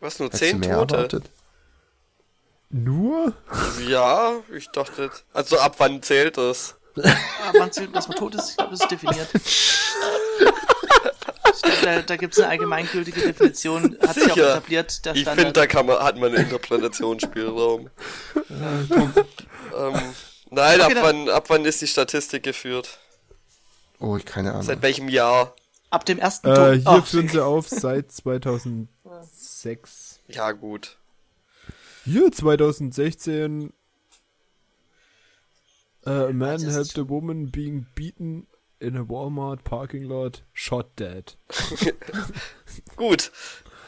Was, nur 10 mehr Tote? erwartet? Nur? Ja, ich dachte. Also ab wann zählt das? Ah, man zählt, dass man tot ist, ich glaube, das ist definiert. Glaub, da da gibt es eine allgemeingültige Definition, hat sich auch Sicher. etabliert, der Ich finde, Standard. da kann man, hat man einen Interpretationsspielraum. ähm, nein, ab dann- wann, ab wann ist die Statistik geführt? Oh, ich keine Ahnung. Seit welchem Jahr? Ab dem ersten Äh, Tod. hier Oh, führen sie auf seit 2006. Ja, gut. Hier 2016. Uh, a man ist- helped a woman being beaten in a Walmart parking lot, shot dead. Gut.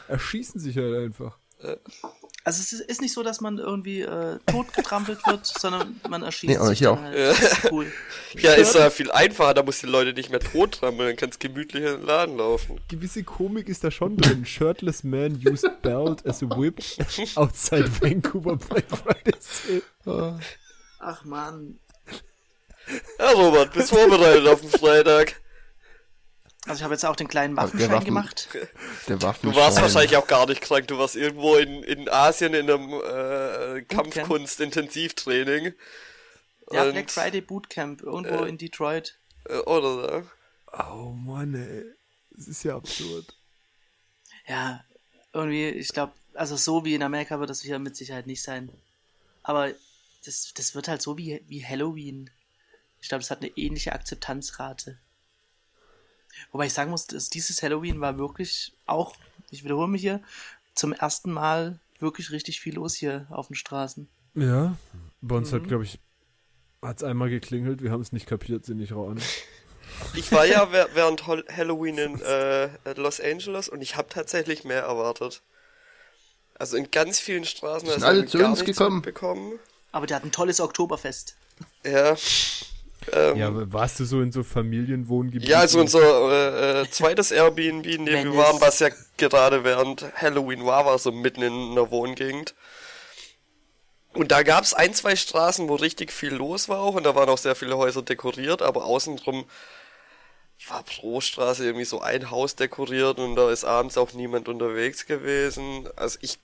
Erschießen sich halt einfach. Also es ist, nicht so, dass man irgendwie äh, totgetrampelt wird, sondern man erschießt Nee, sich hier dann auch. halt. Ist cool. Ja, ist ja viel einfacher, da muss die Leute nicht mehr tot trampeln, dann kannst gemütlich in den Laden laufen. Gewisse Komik ist da schon drin. Shirtless man used belt as a whip outside Vancouver Black Friday sale. Ach man. Ja, Robert, bist vorbereitet auf den Freitag. Also ich habe jetzt auch den kleinen der Waffenschein Waffen- gemacht. Der Du Waffenschein. warst wahrscheinlich auch gar nicht krank, du warst irgendwo in, in Asien in einem äh, Kampfkunst-Intensivtraining. Ja, Und- Black Friday Bootcamp, irgendwo in Detroit. Äh, oder so. Oh Mann, ey. Das ist ja absurd. Ja, irgendwie, ich glaube, also so wie in Amerika wird das hier mit Sicherheit nicht sein. Aber das, das wird halt so wie, wie Halloween. Ich glaube, es hat eine ähnliche Akzeptanzrate. Wobei ich sagen muss, dass dieses Halloween war wirklich auch, ich wiederhole mich hier, zum ersten Mal wirklich richtig viel los hier auf den Straßen. Ja, bei uns Mhm. hat, glaube ich, hat es einmal geklingelt, wir haben es nicht kapiert, sind nicht ran. Ich war ja während Halloween in äh, Los Angeles und ich habe tatsächlich mehr erwartet. Also in ganz vielen Straßen Sind hast du alle zu uns gekommen? mitbekommen. Aber der hat ein tolles Oktoberfest. Ja. Ähm, Ja, ja, aber warst du so in so Familienwohngebieten? also unser äh, äh, zweites Airbnb, in dem wir waren, was ja gerade während Halloween war, war so mitten in einer Wohngegend. Und da gab's ein, zwei Straßen, wo richtig viel los war auch und da waren auch sehr viele Häuser dekoriert, aber außenrum war pro Straße irgendwie so ein Haus dekoriert und da ist abends auch niemand unterwegs gewesen. Also ich,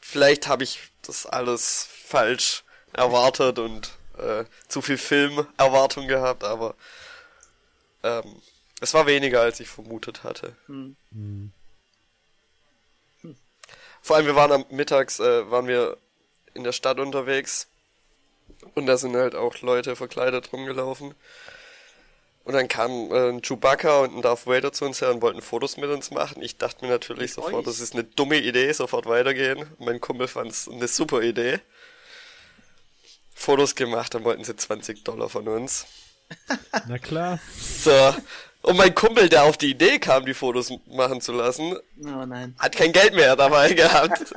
vielleicht habe ich das alles falsch erwartet und äh, zu viel Filmerwartung gehabt, aber ähm, es war weniger, als ich vermutet hatte. Hm. Vor allem, wir waren am mittags, äh, waren wir in der Stadt unterwegs und da sind halt auch Leute verkleidet rumgelaufen. Und dann kam äh, ein Chewbacca und ein Darth Vader zu uns her und wollten Fotos mit uns machen. Ich dachte mir natürlich Mit sofort, euch? das ist eine dumme Idee, sofort weitergehen. Mein Kumpel fand es eine super Idee. Fotos gemacht, dann wollten sie 20 Dollar von uns. Na klar. So. Und mein Kumpel, der auf die Idee kam, die Fotos machen zu lassen, Oh nein. hat kein Geld mehr dabei gehabt.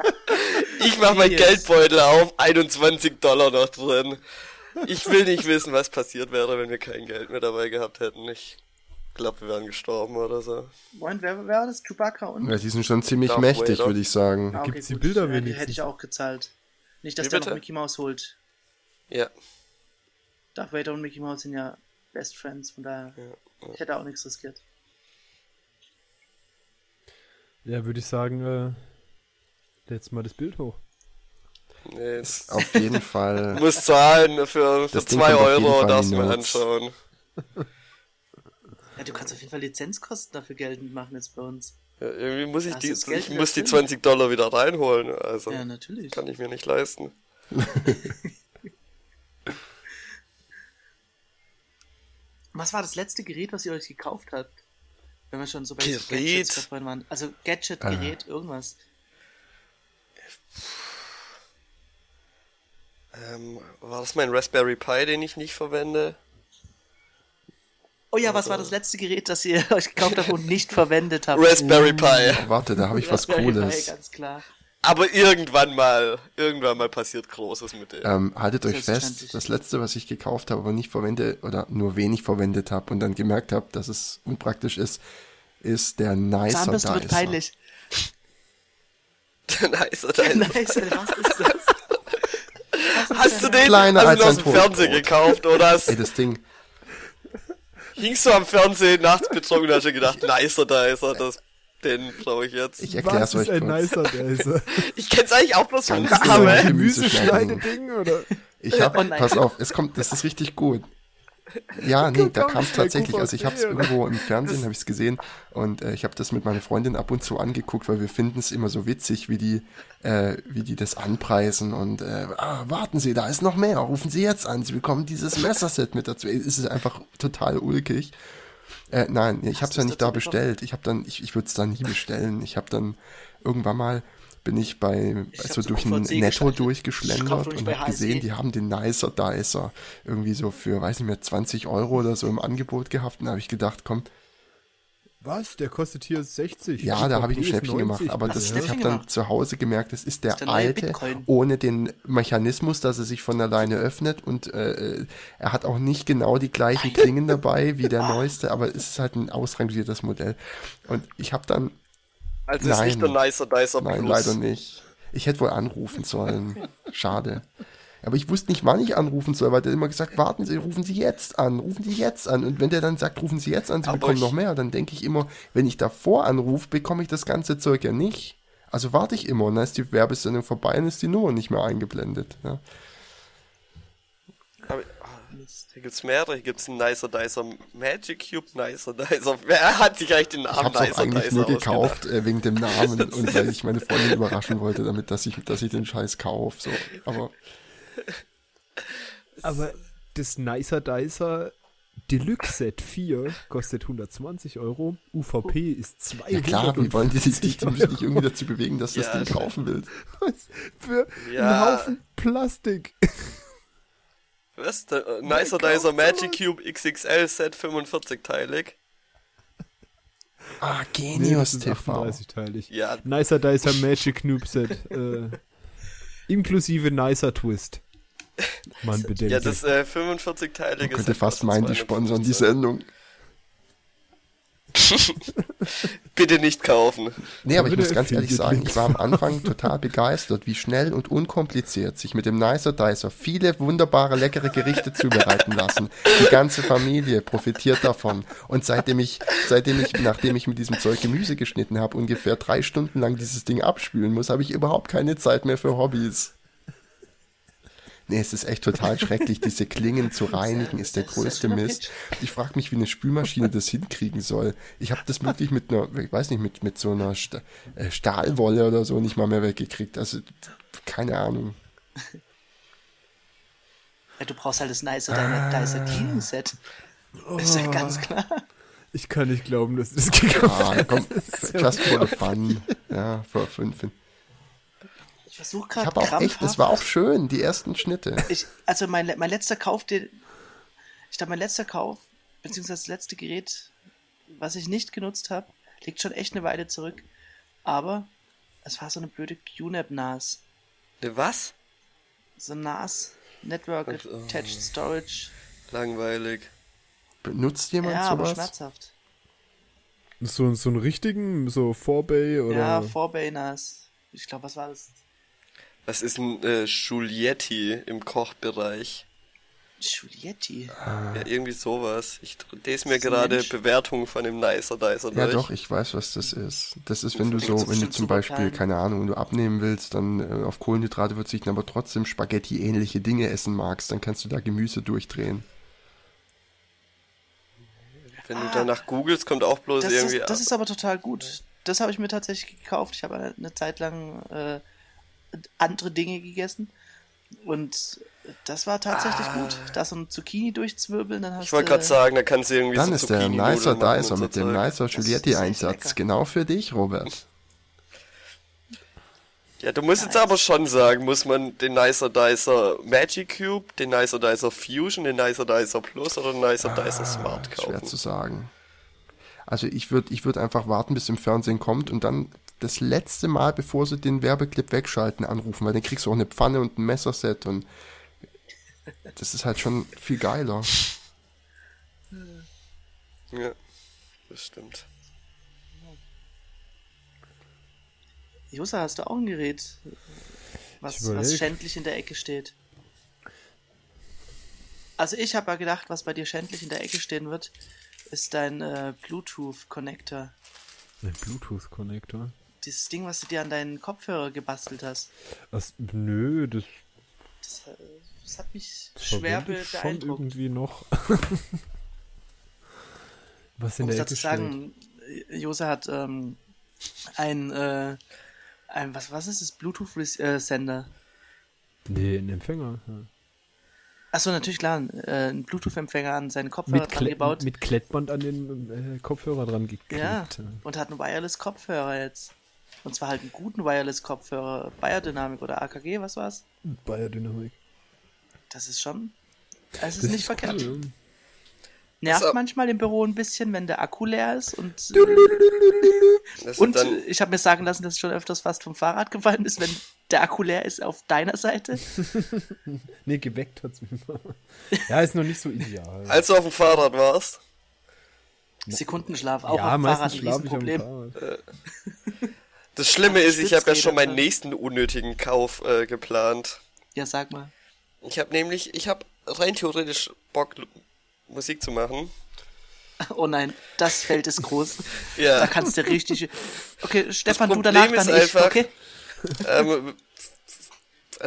Ich mach mein Yes. Geldbeutel auf, 21 Dollar noch drin. Ich will nicht wissen, was passiert wäre, wenn wir kein Geld mehr dabei gehabt hätten. Ich glaube, wir wären gestorben oder so. Moin, wer, wer war das? Chewbacca und? Ja, die sind schon ziemlich Darth mächtig, würde ich sagen. Ah, Gibt's die. Bilder ja, die wenigstens? hätte ich auch gezahlt. Nicht, dass Wie der bitte? noch Mickey Mouse holt. Ja. Darth Vader und Mickey Mouse sind ja Best Friends, von daher. Ich hätte auch nichts riskiert. Ja, würde ich sagen, äh, jetzt mal das Bild hoch. Nee, es Auf jeden Fall. muss zahlen für, für Das Ding zwei kommt auf jeden Euro, Fall in darfst du mal anschauen. Ja, du kannst auf jeden Fall Lizenzkosten dafür geltend machen jetzt bei uns. Ja, irgendwie muss ich die, das ich muss die drin? 20 Dollar wieder reinholen, also Ja, natürlich. kann ich mir nicht leisten. Was war das letzte Gerät, was ihr euch gekauft habt? Wenn wir schon so bei Gerät. Gadgets vorhin waren. Also Gadget, Ah. Gerät, irgendwas. Ähm, war das mein Raspberry Pi, den ich nicht verwende? Oh ja, was war das letzte Gerät, das ihr euch gekauft habt und nicht verwendet habt? Raspberry Pi. Warte, da habe ich was Raspberry Pi, Cooles. ganz klar. Aber irgendwann mal, irgendwann mal passiert Großes mit dem. Ähm, haltet euch fest, das letzte, was ich gekauft habe, aber nicht verwende oder nur wenig verwendet habe und dann gemerkt habe, dass es unpraktisch ist, ist der Nicer Zahnbürste wird Dicer. peinlich. nice, nice. Nice, was ist das? Hast du den Kleiner hast du als aus dem Fernsehen gekauft oder hast, Ey, das Ding, hingst du am Fernsehen nachts betrunken und hast dir gedacht, nicer Dicer, das, den brauche ich jetzt. ich erkläre es euch ein kurz. nicer Dicer? Ich kenn's eigentlich auch bloß vom. Namen. Gemüseschneideding oder? Ich hab, Oh pass auf, es kommt, das ist richtig gut. Ja, nee, da kam es tatsächlich, also ich habe es irgendwo im Fernsehen, habe ich es gesehen und äh, ich habe das mit meiner Freundin ab und zu angeguckt, weil wir finden es immer so witzig, wie die, äh, wie die das anpreisen und äh, ah, warten Sie, da ist noch mehr, rufen Sie jetzt an, Sie bekommen dieses Messerset mit dazu. Es ist einfach total ulkig. Äh, nein, ich habe es ja nicht da dazu bekommen? bestellt. Ich habe dann, ich, ich würde es da nie bestellen. Ich habe dann irgendwann mal bin ich bei Ich so hab's durch ein Netto durchgeschlendert und bei habe gesehen, die haben den Nicer Dicer irgendwie so für, weiß nicht mehr, 20 Euro oder so im Angebot gehabt. Und da habe ich gedacht, komm, Was? Der kostet hier 60. ja, da habe ich ein Schnäppchen 90, gemacht. Aber das, ich habe dann zu Hause gemerkt, das ist der, ist der alte, Bitcoin. ohne den Mechanismus, dass er sich von alleine öffnet. Und äh, er hat auch nicht genau die gleichen Klingen dabei wie der neueste, aber es ist halt ein ausrangiertes Modell. Und ich habe dann Also ist nicht der Nein. nicer Dicer Nein, Plus. leider nicht. Ich hätte wohl anrufen sollen. Schade. Aber ich wusste nicht, wann ich anrufen soll, weil der immer gesagt, warten Sie, rufen Sie jetzt an, rufen Sie jetzt an. Und wenn der dann sagt, rufen Sie jetzt an, Sie Aber bekommen ich- noch mehr, dann denke ich immer, wenn ich davor anrufe, bekomme ich das ganze Zeug ja nicht. Also warte ich immer und dann ist die Werbesendung vorbei und ist die Nummer nicht mehr eingeblendet. Ja. Aber, ah, hier gibt's mehrere. Hier gibt's einen Nicer Dicer Magic Cube, Nicer Dicer. Wer hat sich eigentlich den Ich Namen habe es auch Nicer eigentlich Dicer nur gekauft äh, wegen dem Namen und weil ich meine Freundin überraschen wollte, damit, dass ich, dass ich den Scheiß kaufe. So. Aber Aber das Nicer Dicer Deluxe Set 4 kostet 120 Euro. UVP ist 200 ja klar, wie wollen die sich die, die müssen dich irgendwie dazu bewegen, dass du das Ja, Ding kaufen willst. für Ja. einen Haufen Plastik. Was? Der, äh, Nicer Dicer Magic Cube XXL Set 45-teilig. Ah, Nee, Genius das ist TV. 38-teilig. Ja, Nicer Dicer Magic Noob Set. Äh, inklusive Nicer Twist. Man bedenkt. ja das äh, 45-teilige Man könnte fast meinen, die sponsern die 250. Sendung. Bitte nicht kaufen. Nee, aber ich muss ganz ehrlich sagen, ich war am Anfang total begeistert, wie schnell und unkompliziert sich mit dem Nicer Dicer viele wunderbare, leckere Gerichte zubereiten lassen. Die ganze Familie profitiert davon. Und seitdem ich, seitdem ich, nachdem ich mit diesem Zeug Gemüse geschnitten habe, ungefähr drei Stunden lang dieses Ding abspülen muss, habe ich überhaupt keine Zeit mehr für Hobbys. Nee, es ist echt total schrecklich. Diese Klingen zu reinigen ist der größte Mist. Ich frage mich, wie eine Spülmaschine das hinkriegen soll. Ich habe das wirklich mit einer, ich weiß nicht, mit, mit so einer äh, Stahlwolle oder so nicht mal mehr weggekriegt. Also, keine Ahnung. Ja, du brauchst halt das Nicer ah. Dicer Cleaning Set. Ist ja ganz klar. ich kann nicht glauben, dass das gekauft Ah, komm, just for the fun. Ja, für fünf. Ich versuche Ich gerade habe auch echt, das war auch schön, die ersten Schnitte. ich, also mein, mein letzter Kauf, den, ich glaube, mein letzter Kauf, beziehungsweise das letzte Gerät, was ich nicht genutzt habe, liegt schon echt eine Weile zurück. Aber es war so eine blöde QNAP NAS. Ne, was? So ein NAS, Network Und, oh. Attached Storage. Langweilig. Benutzt jemand Ja, aber sowas? schmerzhaft. So, so einen richtigen, so 4-Bay oder. Ja, 4Bay NAS. Ich glaube, was war das? Was ist ein äh, Giulietti im Kochbereich? Giulietti. Ja, irgendwie sowas. Ich lese mir gerade Mensch? Bewertungen von dem Nicer Dicer Ja, durch. doch, ich weiß, was das ist. Das ist, wenn du so, wenn du zum Beispiel, klein. keine Ahnung, wenn du abnehmen willst, dann äh, auf Kohlenhydrate verzichten, aber trotzdem Spaghetti-ähnliche Dinge essen magst, dann kannst du da Gemüse durchdrehen. Wenn du danach googelst, kommt auch bloß Das irgendwie ist, das ist aber total gut. Das habe ich mir tatsächlich gekauft. Ich habe eine, eine Zeit lang äh, andere Dinge gegessen. Und das war tatsächlich Ah. gut. Da so ein Zucchini durchzwirbeln, dann hast Ich wollte gerade sagen, da kannst du irgendwie Dann so ist der Nicer Dicer mit dem. Nicer Giulietti-Einsatz. Genau für dich, Robert. Ja, du musst jetzt aber schon sagen, muss man den Nicer Dicer Magic Cube, den Nicer Dicer Fusion, den Nicer Dicer Plus oder den Nicer Dicer Smart Ah, Schwer kaufen? zu sagen. Also ich würde ich würd einfach warten, bis im Fernsehen kommt und dann das letzte Mal, bevor sie den Werbeclip wegschalten, anrufen, weil dann kriegst du auch eine Pfanne und ein Messerset und das ist halt schon viel geiler. Ja, das stimmt. Josa, hast du auch ein Gerät, was, was schändlich in der Ecke steht? Also ich habe ja gedacht, was bei dir schändlich in der Ecke stehen wird, ist dein äh, Bluetooth-Connector. Ein Bluetooth-Connector. Dieses Ding, was du dir an deinen Kopfhörer gebastelt hast. Was, nö, das, Das, äh, das hat mich das schwer ich schon beeindruckt. irgendwie noch. Was in muss der dazu sagen, Josa hat ähm, ein, äh, ein, was, was ist das? Bluetooth-Sender. Nee, ein Empfänger. Ja. Achso, natürlich klar, äh, ein Bluetooth-Empfänger an seinen Kopfhörer Mit, dran Kle gebaut. mit Klettband an den äh, Kopfhörer dran geklebt. Ja, und hat einen Wireless-Kopfhörer jetzt. Und zwar halt einen guten Wireless-Kopfhörer. Biodynamic oder AKG, was war's? Biodynamik. Das ist schon. Es ist Das nicht verkehrt. cool. Nervt Das- manchmal im Büro ein bisschen, wenn der Akku leer ist. Und, Das sind und dann, ich habe mir sagen lassen, dass schon öfters fast vom Fahrrad gefallen ist, wenn der Akku leer ist auf deiner Seite. Nee, geweckt hat's mich mal. Ja, ist noch nicht so ideal. als du auf dem Fahrrad warst, Sekundenschlaf, auch ja, auf dem Fahrrad ein Riesenproblem. Fahrrad. Das Schlimme ist, ich habe ja schon meinen nächsten unnötigen Kauf äh, geplant. Ja, sag mal. Ich habe nämlich, ich habe rein theoretisch Bock, Musik zu machen. Oh nein, das Feld ist groß. Ja. Da kannst du richtig. Okay, Stefan, du danach, ist dann ich, einfach- okay? ähm,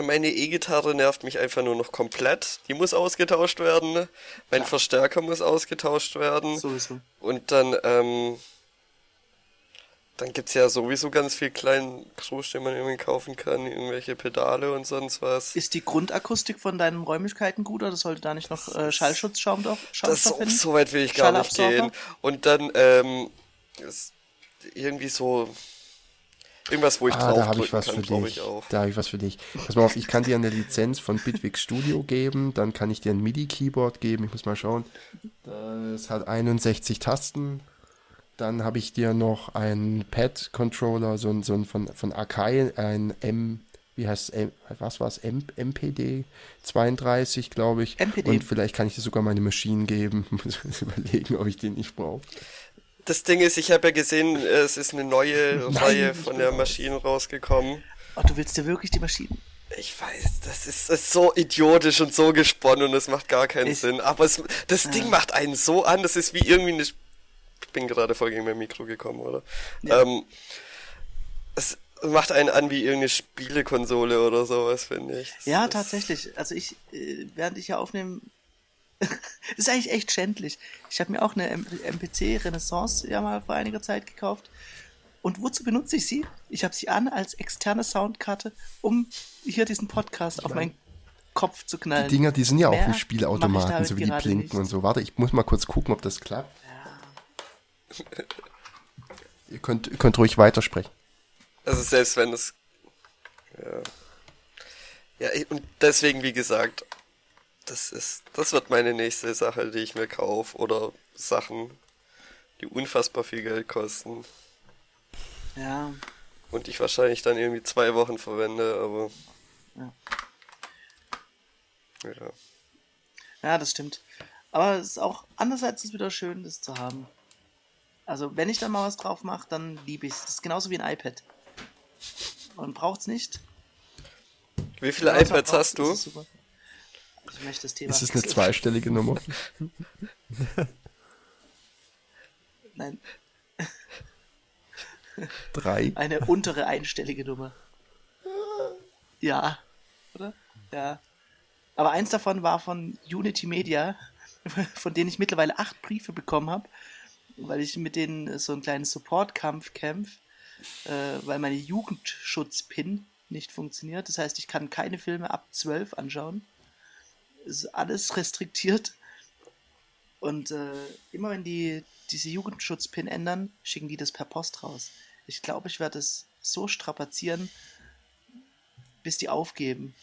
meine E-Gitarre nervt mich einfach nur noch komplett. Die muss ausgetauscht werden. Mein Verstärker muss ausgetauscht werden. Sowieso. Und dann, ähm, dann gibt's ja sowieso ganz viel kleinen Krusch, den man irgendwie kaufen kann, irgendwelche Pedale und sonst was. Ist die Grundakustik von deinen Räumlichkeiten gut oder sollte da nicht noch äh, Schallschutzschaum doch Das hin? so weit will ich gar nicht Schallabsorber? gehen. Und dann, ähm, ist irgendwie so irgendwas, wo ich Ah, da habe ich was kann, für dich. ich auch. Da habe ich was für dich. Pass mal auf, ich kann dir eine Lizenz von Bitwig Studio geben, dann kann ich dir ein MIDI-Keyboard geben, ich muss mal schauen. Das hat 61 Tasten. Dann habe ich dir noch einen Pad-Controller, so ein, so ein von, von Akai, ein M, wie heißt es, M, was war es, M, MPD 32, glaube ich. MPD. Und vielleicht kann ich dir sogar meine Maschinen geben. Muss überlegen, ob ich den nicht brauche. Das Ding ist, ich habe ja gesehen, es ist eine neue Reihe von der Maschine rausgekommen. Oh, du willst dir wirklich die Maschinen. Ich weiß, das ist, das ist so idiotisch und so gesponnen und es macht gar keinen Ich- Sinn. Aber es, das Ding macht einen so an, das ist wie irgendwie eine. Ich bin gerade voll gegen mein Mikro gekommen, oder? Ja. Ähm, es macht einen an wie irgendeine Spielekonsole oder sowas, finde ich. Das Ja, ist- tatsächlich. Also ich, äh, während ich hier aufnehme, ist eigentlich echt schändlich. Ich habe mir auch eine MPC Renaissance ja mal vor einiger Zeit gekauft. Und wozu benutze ich sie? Ich habe sie an als externe Soundkarte, um hier diesen Podcast auf meinen Kopf zu knallen. Die Dinger, die sind ja auch Mehr wie mach ich Spielautomaten, so wie die blinken nicht. und so. Warte, ich muss mal kurz gucken, ob das klappt. Ihr könnt, ihr könnt ruhig weitersprechen. Also selbst wenn es. Ja. Ja, und deswegen, wie gesagt, das ist. Das wird meine nächste Sache, die ich mir kaufe. Oder Sachen, die unfassbar viel Geld kosten. Ja, Und ich wahrscheinlich dann irgendwie zwei Wochen verwende, aber. Ja. Ja. ja, das stimmt. Aber es ist auch andererseits ist es wieder schön, das zu haben. Also, wenn ich dann mal was drauf mache, dann liebe ich es. Das ist genauso wie ein iPad. Man braucht es nicht. Wie viele mal iPads hast du? ist. Ich möchte das Thema. Ist es eine zweistellige Nummer? Nein, Drei? eine untere einstellige Nummer. Ja, oder? Ja. Aber eins davon war von Unity Media, von denen ich mittlerweile acht Briefe bekommen habe, weil ich mit denen so einen kleinen Support-Kampf kämpfe, äh, weil meine Jugendschutz-Pin nicht funktioniert. Das heißt, ich kann keine Filme ab 12 anschauen. Ist alles restriktiert. Und äh, immer wenn die diese Jugendschutzpin ändern, schicken die das per Post raus. Ich glaube, ich werde es so strapazieren, bis die aufgeben.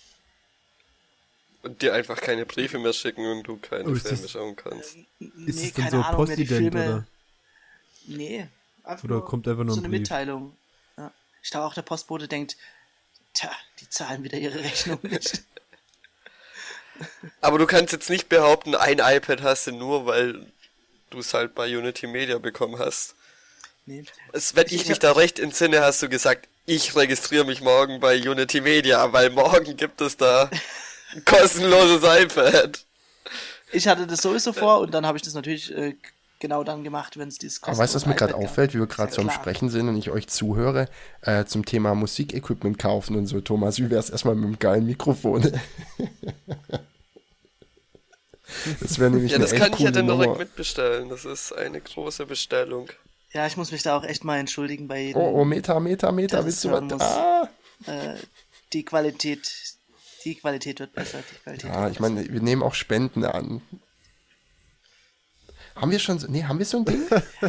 Und dir einfach keine Briefe mehr schicken und du keine Oh, Filme das- schauen kannst. Ist es dann so Postident oder? Nee. Einfach Oder nur kommt einfach nur so ein eine Brief? Mitteilung. Ja. Ich glaube auch, der Postbote denkt, tja, die zahlen wieder ihre Rechnung nicht. Aber du kannst jetzt nicht behaupten, ein iPad hast du nur, weil du es halt bei Unity Media bekommen hast. nee. Es, wenn ich Ich- mich da recht entsinne, hast du gesagt, ich registriere mich morgen bei Unity Media, weil morgen gibt es da ein kostenloses iPad. Ich hatte das sowieso vor und dann habe ich das natürlich äh, genau dann gemacht, wenn es dieses Aber weißt du, was mir gerade auffällt, wie wir gerade Ist so ja am klar. Sprechen sind und ich euch zuhöre, äh, zum Thema Musikequipment kaufen und so, Thomas, wie wäre es erstmal mit einem geilen Mikrofon? das wäre nämlich Ja, eine das echt kann ich ja dann direkt Nummer. mitbestellen. Das ist eine große Bestellung. Ja, ich muss mich da auch echt mal entschuldigen bei jedem. Oh, oh, Meta, Meta, Meta, willst du was? muss. Ah! Äh, die Qualität, die Qualität wird besser. Die Qualität Ja, wird ich meine, wir nehmen auch Spenden an. Haben wir schon so, nee, haben wir so ein Ding?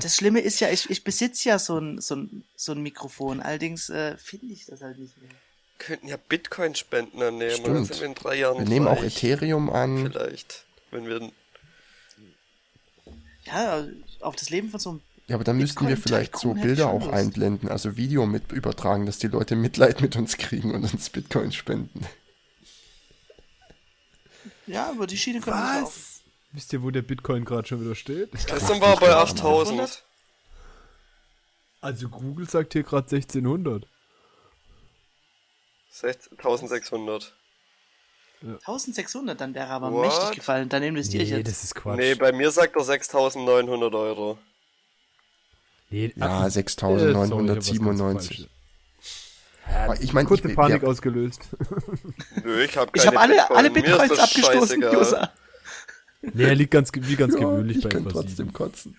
Das Schlimme ist ja, ich, ich besitze ja so ein, so, ein, so ein Mikrofon. Allerdings äh, finde ich das halt nicht mehr. könnten ja Bitcoin-Spenden annehmen und dann Stimmt. sind wir in drei Jahren Wir nehmen auch. Ethereum an. Vielleicht. Wenn wir Ja, auf das Leben von so einem. Ja, aber dann müssten wir Bitcoin vielleicht so Bilder auch Lust. einblenden, also Video mit übertragen, dass die Leute Mitleid mit uns kriegen und uns Bitcoin spenden. Ja, über die Schiene können wir laufen. Wisst ihr, wo der Bitcoin gerade schon wieder steht? das sind wir bei 8000. Also Google sagt hier gerade 1600. 1600. 1600, dann wäre aber What? mächtig gefallen. Dann investiere ich Nee, jetzt. das ist Quatsch. Nee, bei mir sagt er 6900 Euro. nee, Ja, ach, äh, sorry, ich hab was ganz 6.997. Falsches. Aber ich meine, Kurze ich, Panik ja, ausgelöst. Nö, ich habe Ich habe alle, alle Bitcoins abgestoßen, Josa. Nee, er liegt ganz, wie ganz ja, gewöhnlich ich bei kann etwa trotzdem sieben. kotzen.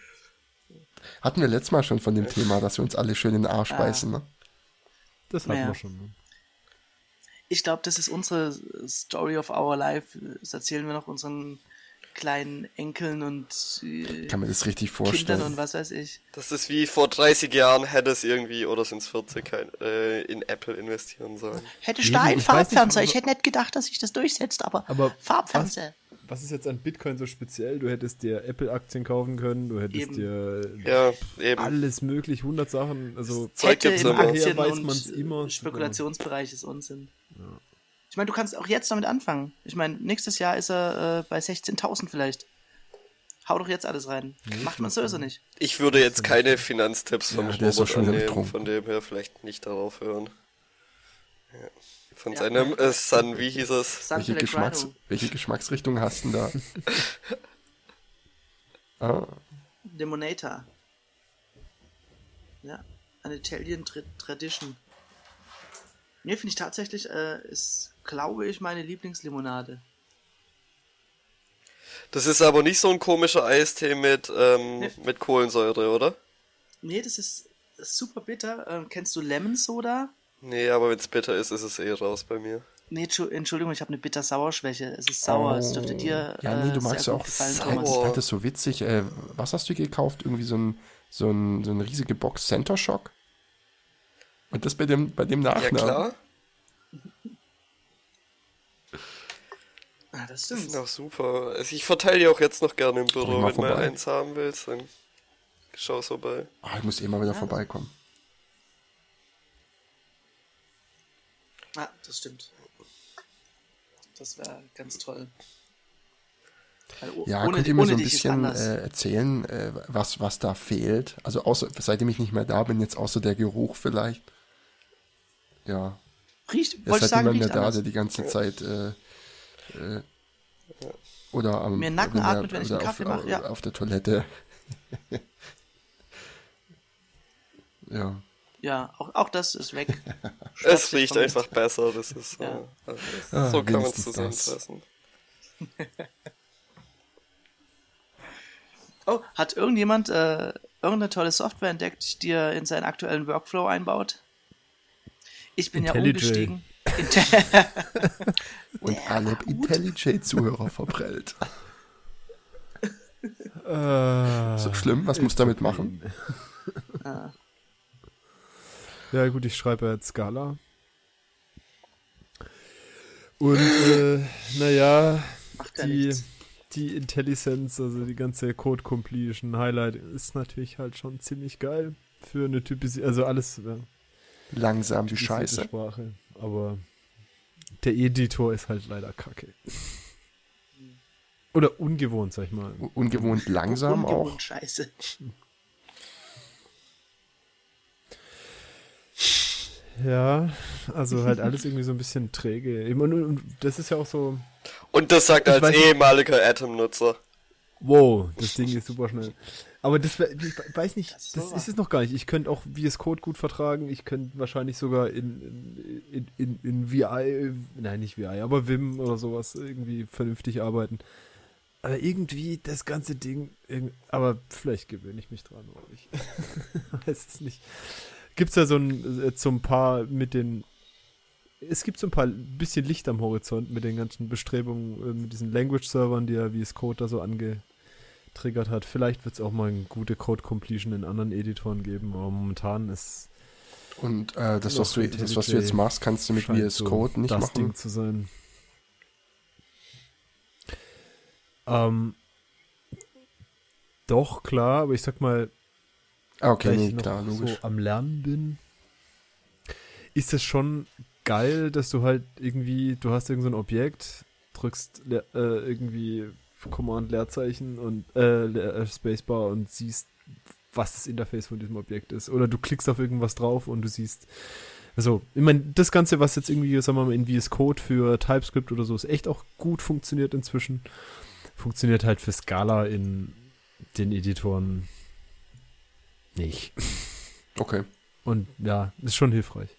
Hatten wir letztes Mal schon von dem Thema, dass wir uns alle schön in den Arsch Ah. beißen, ne? Das hatten Ja. wir schon. Ne? Ich glaube, das ist unsere Story of our life. Das erzählen wir noch unseren kleinen Enkeln und äh, Ich kann mir das richtig Kindern vorstellen. und was weiß ich. Das ist wie vor 30 Jahren hätte es irgendwie, oder sind es 40, kein, äh, in Apple investieren sollen. Hätte Nee, ich da einen ich weiß nicht, Farbfernseher. aber- Ich hätte nicht gedacht, dass sich das durchsetzt, aber, Aber Farbfernseher. Was ist jetzt an Bitcoin so speziell? Du hättest dir Apple-Aktien kaufen können, du hättest Eben. dir Ja, eben. alles möglich, 100 Sachen. Also Zeug gibt's im immer. Aktien- weiß man's immer? Spekulationsbereich ist Unsinn. Ich meine, du kannst auch jetzt damit anfangen. Ich meine, nächstes Jahr ist er äh, bei 16.000 vielleicht. Hau doch jetzt alles rein. Macht man sowieso nicht. Ich würde jetzt keine Finanztipps vom Ja, Robert annehmen, von dem her vielleicht nicht darauf hören. Ja. Von Ja. seinem äh, Son, wie hieß es? San Welche. Geschmacks, welche Geschmacksrichtung hast du denn da? ah, Lemonata. Ja, an Italian Tra Tradition. Nee, finde ich tatsächlich, äh, ist, glaube ich, meine Lieblingslimonade. Das ist aber nicht so ein komischer Eistee mit, ähm, Nee. mit Kohlensäure, oder? Nee, das ist super bitter. Ähm, kennst du Lemon Soda? Nee, aber wenn es bitter ist, ist es eh raus bei mir. Nee, Entschu- Entschuldigung, ich habe eine bitter-Sauerschwäche. Es ist sauer. Es dürfte dir Ja, nee, äh, du magst sehr ja auch gefallen, sauer. Ich fand das so witzig. Äh, was hast du gekauft? Irgendwie so ein, so ein, so eine riesige Box Center Shock? Und das bei dem, bei dem Ja, Nachnamen? klar. Ah, das Das stimmt. ist auch super. Also ich verteile die auch jetzt noch gerne im Büro. Wenn du mal vorbei. eins haben willst, dann schau vorbei. Ah, ich muss eh mal wieder vorbeikommen. Ah, das stimmt. Das wäre ganz toll. Ja, ohne, könnt ihr mir so ein ist bisschen äh, erzählen, äh, was, was da fehlt? Also außer, seitdem ich nicht mehr da bin, jetzt außer der Geruch vielleicht. Ja, riecht, es wollte ich hat sagen, niemand mehr riecht da, anders. der die ganze Zeit äh, äh, oder am Mir Nacken oder- atmet, wenn ich einen Kaffee auf, mache, ja. auf der Toilette. ja. Ja, auch, auch das ist weg. Es riecht einfach besser. Das ist so. Ja. Also, Ah, so kann man es zusammenfassen. Oh, hat irgendjemand äh, irgendeine tolle Software entdeckt, die er in seinen aktuellen Workflow einbaut? Ich bin ja umgestiegen. Und alle IntelliJ-Zuhörer verprellt. So schlimm, was muss damit machen? Ah, Ja, gut, ich schreibe jetzt Scala. Und, äh, naja, ja die, nichts. die IntelliSense, also die ganze Code Completion Highlight ist natürlich halt schon ziemlich geil für eine typische, also alles äh, Langsam wie typisierte Scheiße. Sprache, aber der Editor ist halt leider kacke. Oder ungewohnt, sag ich mal. Ungewohnt langsam Ungewohnt auch. Scheiße. Ja, also halt alles irgendwie so ein bisschen träge. Meine, und das ist ja auch so, Und das sagt als ehemaliger Atom-Nutzer. Wow, das Ding ist super schnell. Aber das, ich weiß nicht, Das das ist es noch gar nicht. Ich könnte auch VS Code gut vertragen. Ich könnte wahrscheinlich sogar in, in, in, in VI, nein, nicht VI, aber Vim oder sowas irgendwie vernünftig arbeiten. Aber irgendwie das ganze Ding, aber vielleicht gewöhne ich mich dran, oder ich weiß es nicht. Gibt's da so ein, äh, so ein paar mit den, es gibt so ein paar bisschen Licht am Horizont mit den ganzen Bestrebungen, äh, mit diesen Language-Servern, die ja VS Code da so angetriggert hat. Vielleicht wird es auch mal eine gute Code-Completion in anderen Editoren geben, aber momentan ist Und äh, das, was du, das, was du jetzt machst, kannst du mit VS so Code nicht das machen. Ding zu sein. Ähm, doch, klar, aber ich sag mal, okay, da nee, klar, logisch. so am Lernen bin, ist es schon geil, dass du halt irgendwie, du hast irgend so ein Objekt, drückst äh, irgendwie Command Leerzeichen und äh, äh, Spacebar und siehst, was das Interface von diesem Objekt ist. Oder du klickst auf irgendwas drauf und du siehst, also, ich meine, das Ganze, was jetzt irgendwie, sagen wir mal, in VS Code für TypeScript oder so, ist echt auch gut funktioniert inzwischen. Funktioniert halt für Scala in den Editoren nicht. Okay. Und ja, ist schon hilfreich.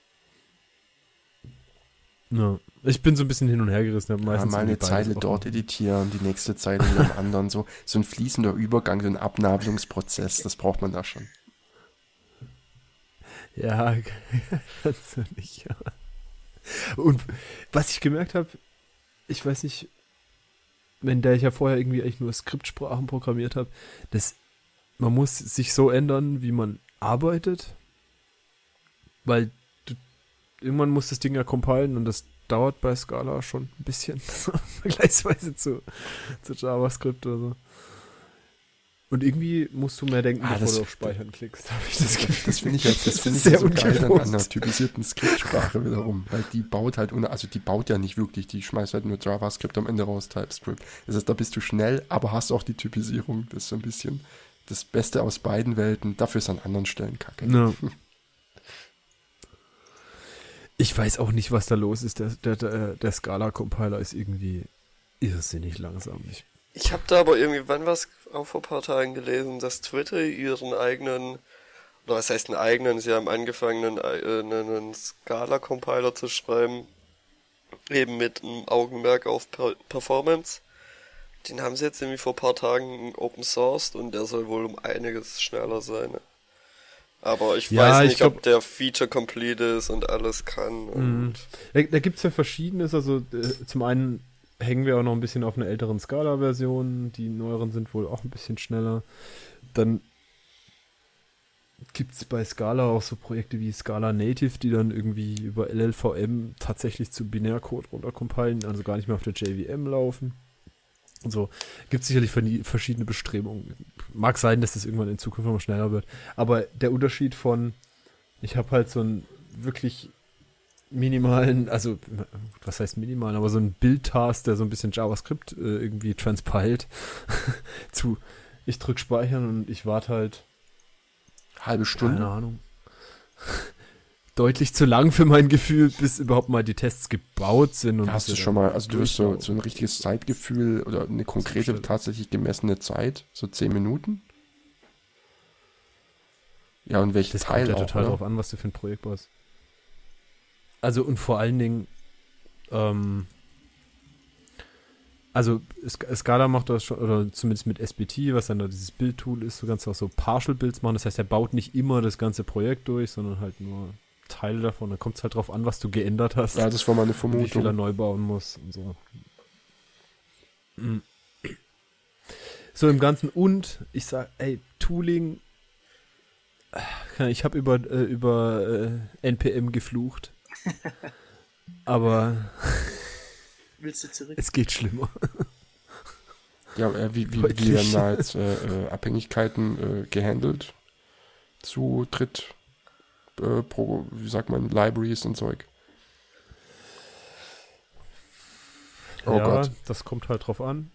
Ja. Ich bin so ein bisschen hin und her gerissen. Hab Ja, meistens mal irgendwie eine Zeile offen. dort editieren, die nächste Zeile wieder am anderen. So, so ein fließender Übergang, so ein Abnabelungsprozess, das braucht man da schon. Ja, kannst du nicht. Ja. Und was ich gemerkt habe, ich weiß nicht, wenn der ich ja vorher irgendwie echt nur Skriptsprachen programmiert habe, dass man muss sich so ändern, wie man arbeitet, weil du, irgendwann muss das Ding ja compilen und das dauert bei Scala schon ein bisschen vergleichsweise zu, zu JavaScript oder so. Und irgendwie musst du mehr denken, Ah, bevor das- du auf Speichern klickst, habe ich das Gefühl. Das finde ich, halt, das finde ich sehr so geil an einer typisierten Skriptsprache wiederum. Weil die baut halt, ohne, also die baut ja nicht wirklich, die schmeißt halt nur JavaScript am Ende raus, TypeScript. Das heißt, da bist du schnell, aber hast auch die Typisierung. Das ist so ein bisschen das Beste aus beiden Welten. Dafür ist an anderen Stellen kacke. Ja. Ich weiß auch nicht, was da los ist. Der, der, der, der Scala-Compiler ist irgendwie irrsinnig langsam. Ich, Ich habe da aber irgendwie, wann was auch vor ein paar Tagen gelesen, dass Twitter ihren eigenen, oder was heißt einen eigenen, sie haben angefangen, einen, äh, einen Scala-Compiler zu schreiben, eben mit einem Augenmerk auf per Performance. Den haben sie jetzt irgendwie vor ein paar Tagen open sourced und der soll wohl um einiges schneller sein. ne? Aber ich Ja, weiß ich nicht, glaub- ob der Feature complete ist und alles kann. Und da da gibt es ja verschiedenes. Also äh, zum einen hängen wir auch noch ein bisschen auf einer älteren Scala-Version. Die neueren sind wohl auch ein bisschen schneller. Dann gibt es bei Scala auch so Projekte wie Scala Native, die dann irgendwie über LLVM tatsächlich zu Binärcode runtercompilen, also gar nicht mehr auf der JVM laufen. Und so gibt es sicherlich verschiedene Bestrebungen. Mag sein, dass das irgendwann in Zukunft noch schneller wird. Aber der Unterschied von, ich habe halt so einen wirklich minimalen, also was heißt minimal, aber so ein Bildtask, der so ein bisschen JavaScript äh, irgendwie transpiled zu, ich drück speichern und ich warte halt, Halbe keine Stunde. Ahnung, deutlich zu lang für mein Gefühl, bis überhaupt mal die Tests gebaut sind. Und Hast du schon mal, also du hast so, so ein richtiges Zeitgefühl oder eine konkrete, tatsächlich gemessene Zeit, so zehn Minuten? Ja, und welchen Das Teil kommt ja total oder? drauf an, was du für ein Projekt baust. Also und vor allen Dingen, ähm, also Scala macht das schon, oder zumindest mit SBT, was dann da dieses Bildtool ist, du kannst auch so Partial Builds machen. Das heißt, er baut nicht immer das ganze Projekt durch, sondern halt nur Teile davon. Da kommt es halt drauf an, was du geändert hast. Ja, das war meine und wie viel er Vermutung. neu bauen muss und so. So im Ganzen und ich sag, ey, Tooling, ich habe über, äh, über äh, NPM geflucht. Aber Willst du zurück? es geht schlimmer. Ja, äh, wie, wie, wie werden da jetzt äh, äh, Abhängigkeiten äh, gehandelt zu Dritt, äh, pro, wie sagt man, Libraries und Zeug? Oh ja, Gott. das kommt halt drauf an.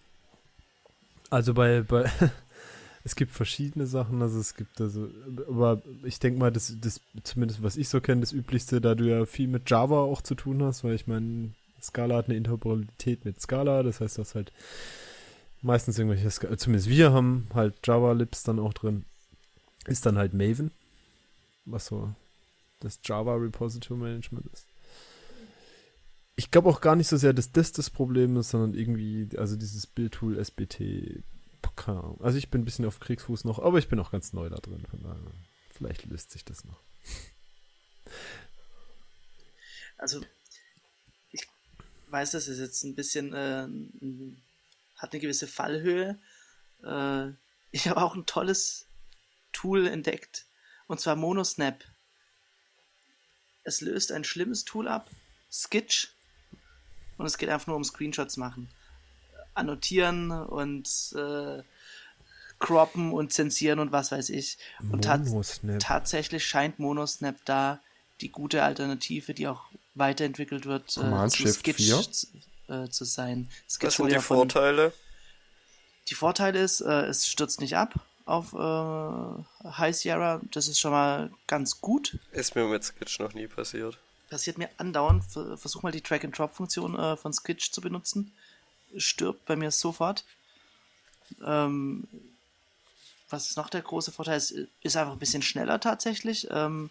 Also bei, bei es gibt verschiedene Sachen, also es gibt also, aber ich denke mal, das, das, zumindest was ich so kenne, das Üblichste, da du ja viel mit Java auch zu tun hast, weil ich meine, Scala hat eine Interoperabilität mit Scala, das heißt, das halt meistens irgendwelche, zumindest wir haben halt Java-Libs dann auch drin, ist dann halt Maven, was so das Java Repository Management ist. Ich glaube auch gar nicht so sehr, dass das das Problem ist, sondern irgendwie, also dieses Build-Tool SBT. Also ich bin ein bisschen auf Kriegsfuß noch, aber ich bin auch ganz neu da drin, von daher, vielleicht löst sich das noch. Also, ich weiß, das ist jetzt ein bisschen, äh, hat eine gewisse Fallhöhe. Äh, ich habe auch ein tolles Tool entdeckt, und zwar Monosnap. Es löst ein schlimmes Tool ab, Skitch, und es geht einfach nur um Screenshots machen. Annotieren und äh, croppen und zensieren und was weiß ich. Und Monosnap. tatsächlich scheint Monosnap da die gute Alternative, die auch weiterentwickelt wird, äh, zu Shift Skitch 4? zu, äh, zu sein. Was Skitch sind die ja von, Vorteile? die Vorteile ist, äh, es stürzt nicht ab auf äh, High Sierra. Das ist schon mal ganz gut. Ist mir mit Sketch noch nie passiert. Passiert mir andauernd. Ver- Versuch mal die Drag-and-Drop-Funktion äh, von Skitch zu benutzen. Stirbt bei mir sofort. Ähm, was ist noch der große Vorteil? Es ist einfach ein bisschen schneller tatsächlich. Ähm,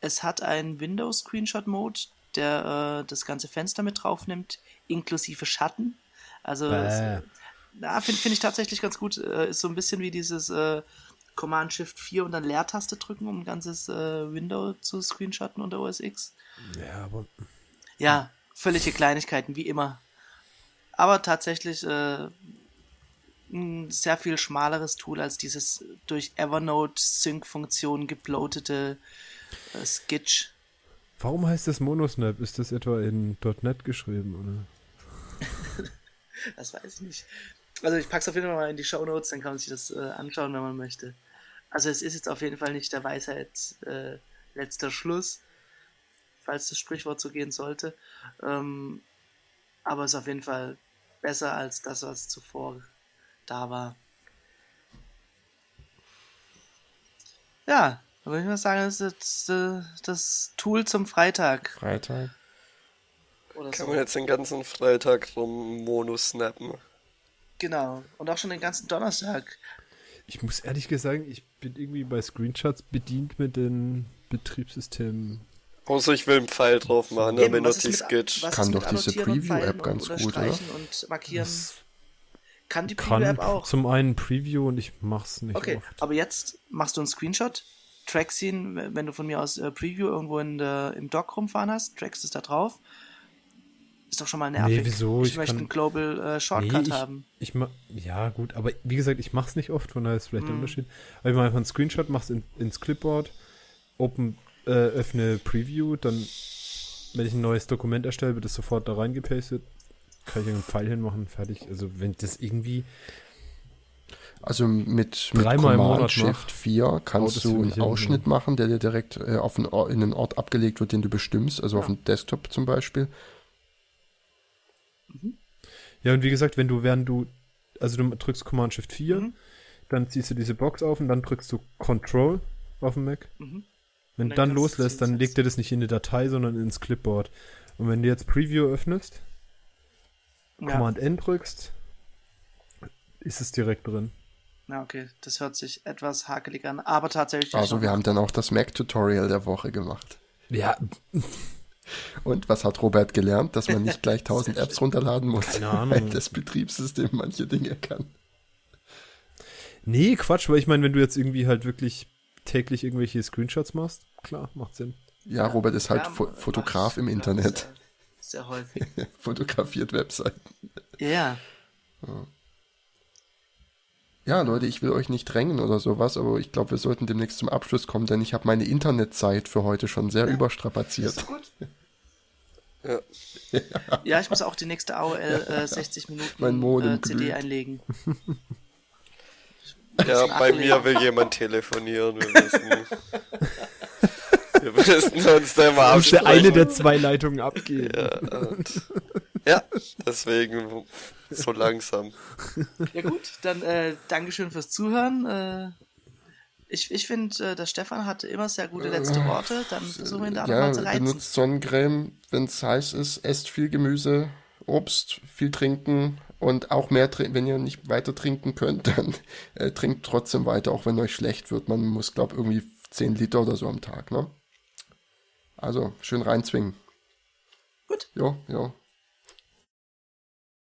es hat einen Windows-Screenshot-Mode, der äh, das ganze Fenster mit draufnimmt, inklusive Schatten. Also, Bäh. es, na, finde find ich tatsächlich ganz gut. Äh, ist so ein bisschen wie dieses äh, Command Shift 4 und dann Leertaste drücken, um ein ganzes äh, Window zu screenshotten unter OS X. Ja, aber Ja, völlige Kleinigkeiten, wie immer. Aber tatsächlich äh, ein sehr viel schmaleres Tool als dieses durch Evernote Sync-Funktion gebloatete äh, Skitch. warum heißt das Monosnap? Ist das etwa in .NET geschrieben, oder? Das weiß ich nicht. Also ich pack's auf jeden Fall mal in die Show Notes, dann kann man sich das äh, anschauen, wenn man möchte. Also es ist jetzt auf jeden Fall nicht der Weisheit äh, letzter Schluss, falls das Sprichwort so gehen sollte. Ähm, aber es ist auf jeden Fall besser als das, was zuvor da war. Ja, dann würde ich mal sagen, das ist jetzt äh, das Tool zum Freitag. Freitag. Oder Kann so. man jetzt den ganzen Freitag rum Mono snappen. Genau. Und auch schon den ganzen Donnerstag. Ich muss ehrlich gesagt sagen, ich bin irgendwie bei Screenshots bedient mit den Betriebssystemen. Außer ich will einen Pfeil drauf machen, dann Eben, was benutze ich Sketch. Kann doch diese Preview-App ganz gut, oder? und markieren. Das kann die kann Preview-App auch. zum einen Preview und ich mach's nicht Okay, oft. aber jetzt machst du einen Screenshot, trackst ihn, wenn du von mir aus äh, Preview irgendwo in der, im Dock rumfahren hast, trackst es da drauf. Ist doch schon mal nervig. Nee, wieso? Ich, Ich möchte kann- einen Global äh, Shortcut ich, haben. Ich ma ja, gut, aber wie gesagt, ich mach's nicht oft, von daher ist vielleicht der Mhm. Unterschied. Aber ich mache einfach einen Screenshot, mach's in, ins Clipboard, open, äh, öffne Preview, dann, wenn ich ein neues Dokument erstelle, wird das sofort da reingepastet. Kann ich einen Pfeil hinmachen, fertig. Also, wenn das irgendwie. Also mit, mit Command Monat Shift macht. 4 Haut kannst es du einen hin, Ausschnitt ja. machen, der dir direkt äh, auf einen, in einen Ort abgelegt wird, den du bestimmst, also auf Ja. dem Desktop zum Beispiel. Ja, und wie gesagt, wenn du, während du, also du drückst Command Shift 4, Mhm. dann ziehst du diese Box auf und dann drückst du Control auf dem Mac. Mhm. Wenn Und du dann dann loslässt, dann legt er das nicht in die Datei, sondern ins Clipboard. Und wenn du jetzt Preview öffnest, Ja. Command N drückst, ist es direkt drin. ja, okay. Das hört sich etwas hakelig an, aber tatsächlich. Also wir haben dann auch das Mac-Tutorial der Woche gemacht. Ja, Und was hat Robert gelernt? Dass man nicht gleich 1000 Apps runterladen muss, Keine Ahnung. weil das Betriebssystem manche Dinge kann. nee, Quatsch, weil ich meine, wenn du jetzt irgendwie halt wirklich täglich irgendwelche Screenshots machst, klar, macht Sinn. Ja, Robert ist halt Ja, Fo Fotograf im Internet. Sehr, sehr häufig. Fotografiert Webseiten. Ja, Ja, Leute, ich will euch nicht drängen oder sowas, aber ich glaube, wir sollten demnächst zum Abschluss kommen, denn ich habe meine Internetzeit für heute schon sehr überstrapaziert. ist gut. Ja. Ja, ich muss auch die nächste AOL äh, 60 Minuten Mein Modem äh, CD einlegen. Ja, bei mir will jemand telefonieren. Wir wir müssen uns da mal Muss der eine absprechen. der zwei Leitungen abgehen. Ja, und, ja, deswegen so langsam. Ja gut, dann äh, Dankeschön fürs Zuhören. Äh, ich ich finde, äh, der Stefan hatte immer sehr gute letzte Worte. Dann versuchen wir ihn da Ja, nochmal zu reizen. benutzt Sonnencreme, wenn es heiß ist, esst viel Gemüse, Obst, viel trinken und auch mehr trinken. Wenn ihr nicht weiter trinken könnt, dann äh, trinkt trotzdem weiter, auch wenn euch schlecht wird. Man muss, glaube ich, irgendwie 10 Liter oder so am Tag, ne? Also, schön reinzwingen. Gut. Jo, jo.